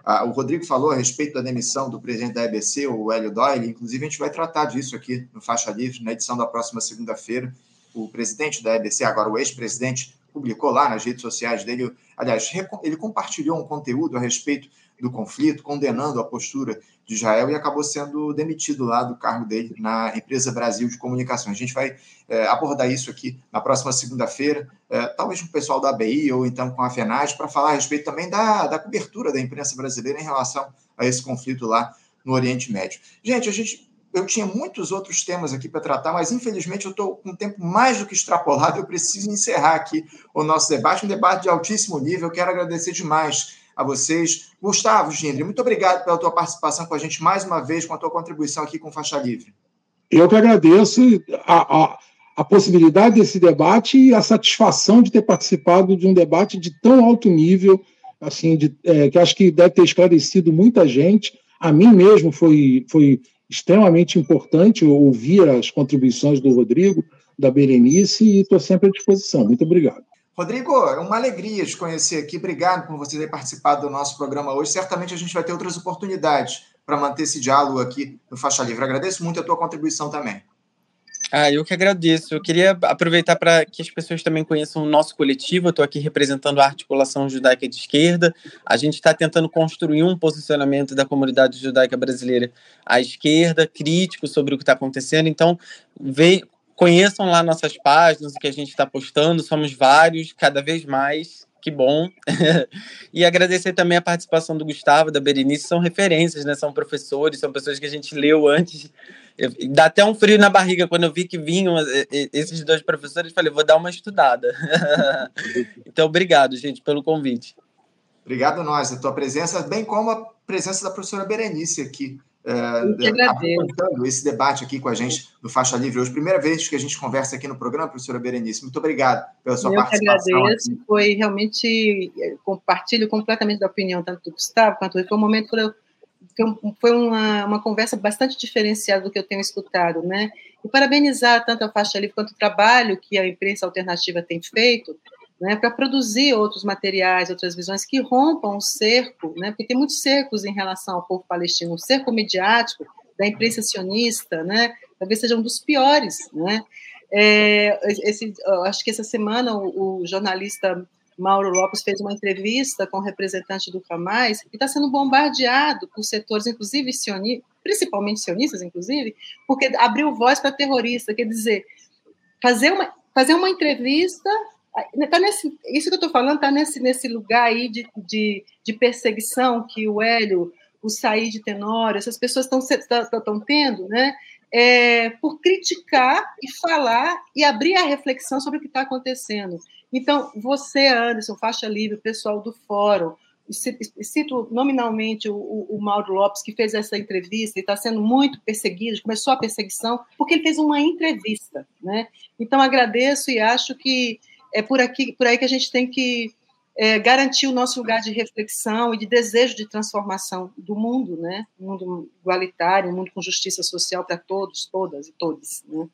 ah, o Rodrigo falou a respeito da demissão do presidente da EBC, o Hélio Doyle. Inclusive, a gente vai tratar disso aqui no Faixa Livre, na edição da próxima segunda-feira. O presidente da EBC, agora o ex-presidente, publicou lá nas redes sociais dele. Aliás, ele compartilhou um conteúdo a respeito do conflito, condenando a postura de Israel e acabou sendo demitido lá do cargo dele na empresa Brasil de Comunicações. A gente vai é, abordar isso aqui na próxima segunda-feira, é, talvez com o pessoal da ABI ou então com a FENAS, para falar a respeito também da, da cobertura da imprensa brasileira em relação a esse conflito lá no Oriente Médio. Gente, a gente eu tinha muitos outros temas aqui para tratar, mas infelizmente eu estou com um tempo mais do que extrapolado. Eu preciso encerrar aqui o nosso debate, um debate de altíssimo nível. Quero agradecer demais a vocês. Gustavo, Gindri, muito obrigado pela tua participação com a gente mais uma vez, com a tua contribuição aqui com Faixa Livre. Eu que agradeço a, a, a possibilidade desse debate e a satisfação de ter participado de um debate de tão alto nível, assim, de, é, que acho que deve ter esclarecido muita gente. A mim mesmo foi, foi extremamente importante ouvir as contribuições do Rodrigo, da Berenice, e estou sempre à disposição. Muito obrigado. Rodrigo, é uma alegria te conhecer aqui. Obrigado por você ter participado do nosso programa hoje. Certamente a gente vai ter outras oportunidades para manter esse diálogo aqui no Faixa Livre. Agradeço muito a tua contribuição também. Ah, eu que agradeço. Eu queria aproveitar para que as pessoas também conheçam o nosso coletivo. Eu estou aqui representando a Articulação Judaica de Esquerda. A gente está tentando construir um posicionamento da comunidade judaica brasileira à esquerda, crítico sobre o que está acontecendo. Então, vem, conheçam lá nossas páginas, o que a gente está postando. Somos vários, cada vez mais que bom. e agradecer também a participação do Gustavo, da Berenice, são referências, né? São professores, são pessoas que a gente leu antes. Eu, dá até um frio na barriga quando eu vi que vinham esses dois professores, falei, vou dar uma estudada. então, obrigado, gente, pelo convite. Obrigado a nós, a tua presença, bem como a presença da professora Berenice aqui uh, esse debate aqui com a gente no Faixa Livre hoje. Primeira vez que a gente conversa aqui no programa, professora Berenice. Muito obrigado pela sua Eu participação. Eu agradeço. Aqui. Foi realmente, eh, compartilho completamente da opinião tanto do Gustavo quanto do Foi um momento, foi uma, uma conversa bastante diferenciada do que eu tenho escutado, né? E parabenizar tanto a Faixa Livre quanto o trabalho que a imprensa alternativa tem feito, né, para produzir outros materiais, outras visões que rompam o cerco, né, porque tem muitos cercos em relação ao povo palestino, o cerco midiático da imprensa sionista, né, talvez seja um dos piores, né, é, esse, acho que essa semana o, o, jornalista Mauro Lopes fez uma entrevista com o representante do Hamas e está sendo bombardeado por setores, inclusive sionistas, principalmente sionistas, inclusive, porque abriu voz para terrorista, quer dizer, fazer uma, fazer uma entrevista Tá nesse, isso que eu estou falando está nesse, nesse lugar aí de, de, de, perseguição que o Hélio, o Said Tenório, essas pessoas estão tendo, né? É, por criticar e falar e abrir a reflexão sobre o que está acontecendo. Então, você, Anderson, faixa livre, o pessoal do fórum, cito nominalmente o, o, Mauro Lopes, que fez essa entrevista e está sendo muito perseguido, começou a perseguição, porque ele fez uma entrevista. Né? Então, agradeço e acho que é por aqui, por aí que a gente tem que é, garantir o nosso lugar de reflexão e de desejo de transformação do mundo, né? Um mundo igualitário, um mundo com justiça social para todos, todas e todos, né?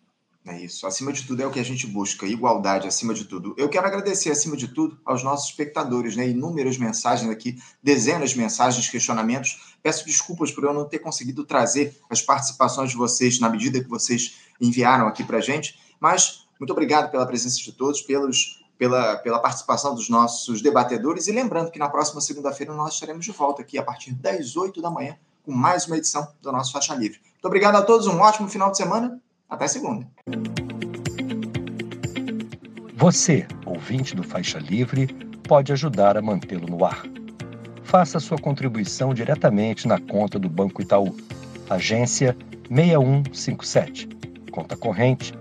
É isso. Acima de tudo é o que a gente busca, igualdade acima de tudo. Eu quero agradecer, acima de tudo, aos nossos espectadores, né? Inúmeras mensagens aqui, dezenas de mensagens, questionamentos. Peço desculpas por eu não ter conseguido trazer as participações de vocês na medida que vocês enviaram aqui para gente, mas muito obrigado pela presença de todos, pelos, pela, pela participação dos nossos debatedores. E lembrando que na próxima segunda-feira nós estaremos de volta aqui a partir das 8 da manhã com mais uma edição do nosso Faixa Livre. Muito obrigado a todos, um ótimo final de semana. Até segunda. Você, ouvinte do Faixa Livre, pode ajudar a mantê-lo no ar. Faça sua contribuição diretamente na conta do Banco Itaú, agência 6157, conta corrente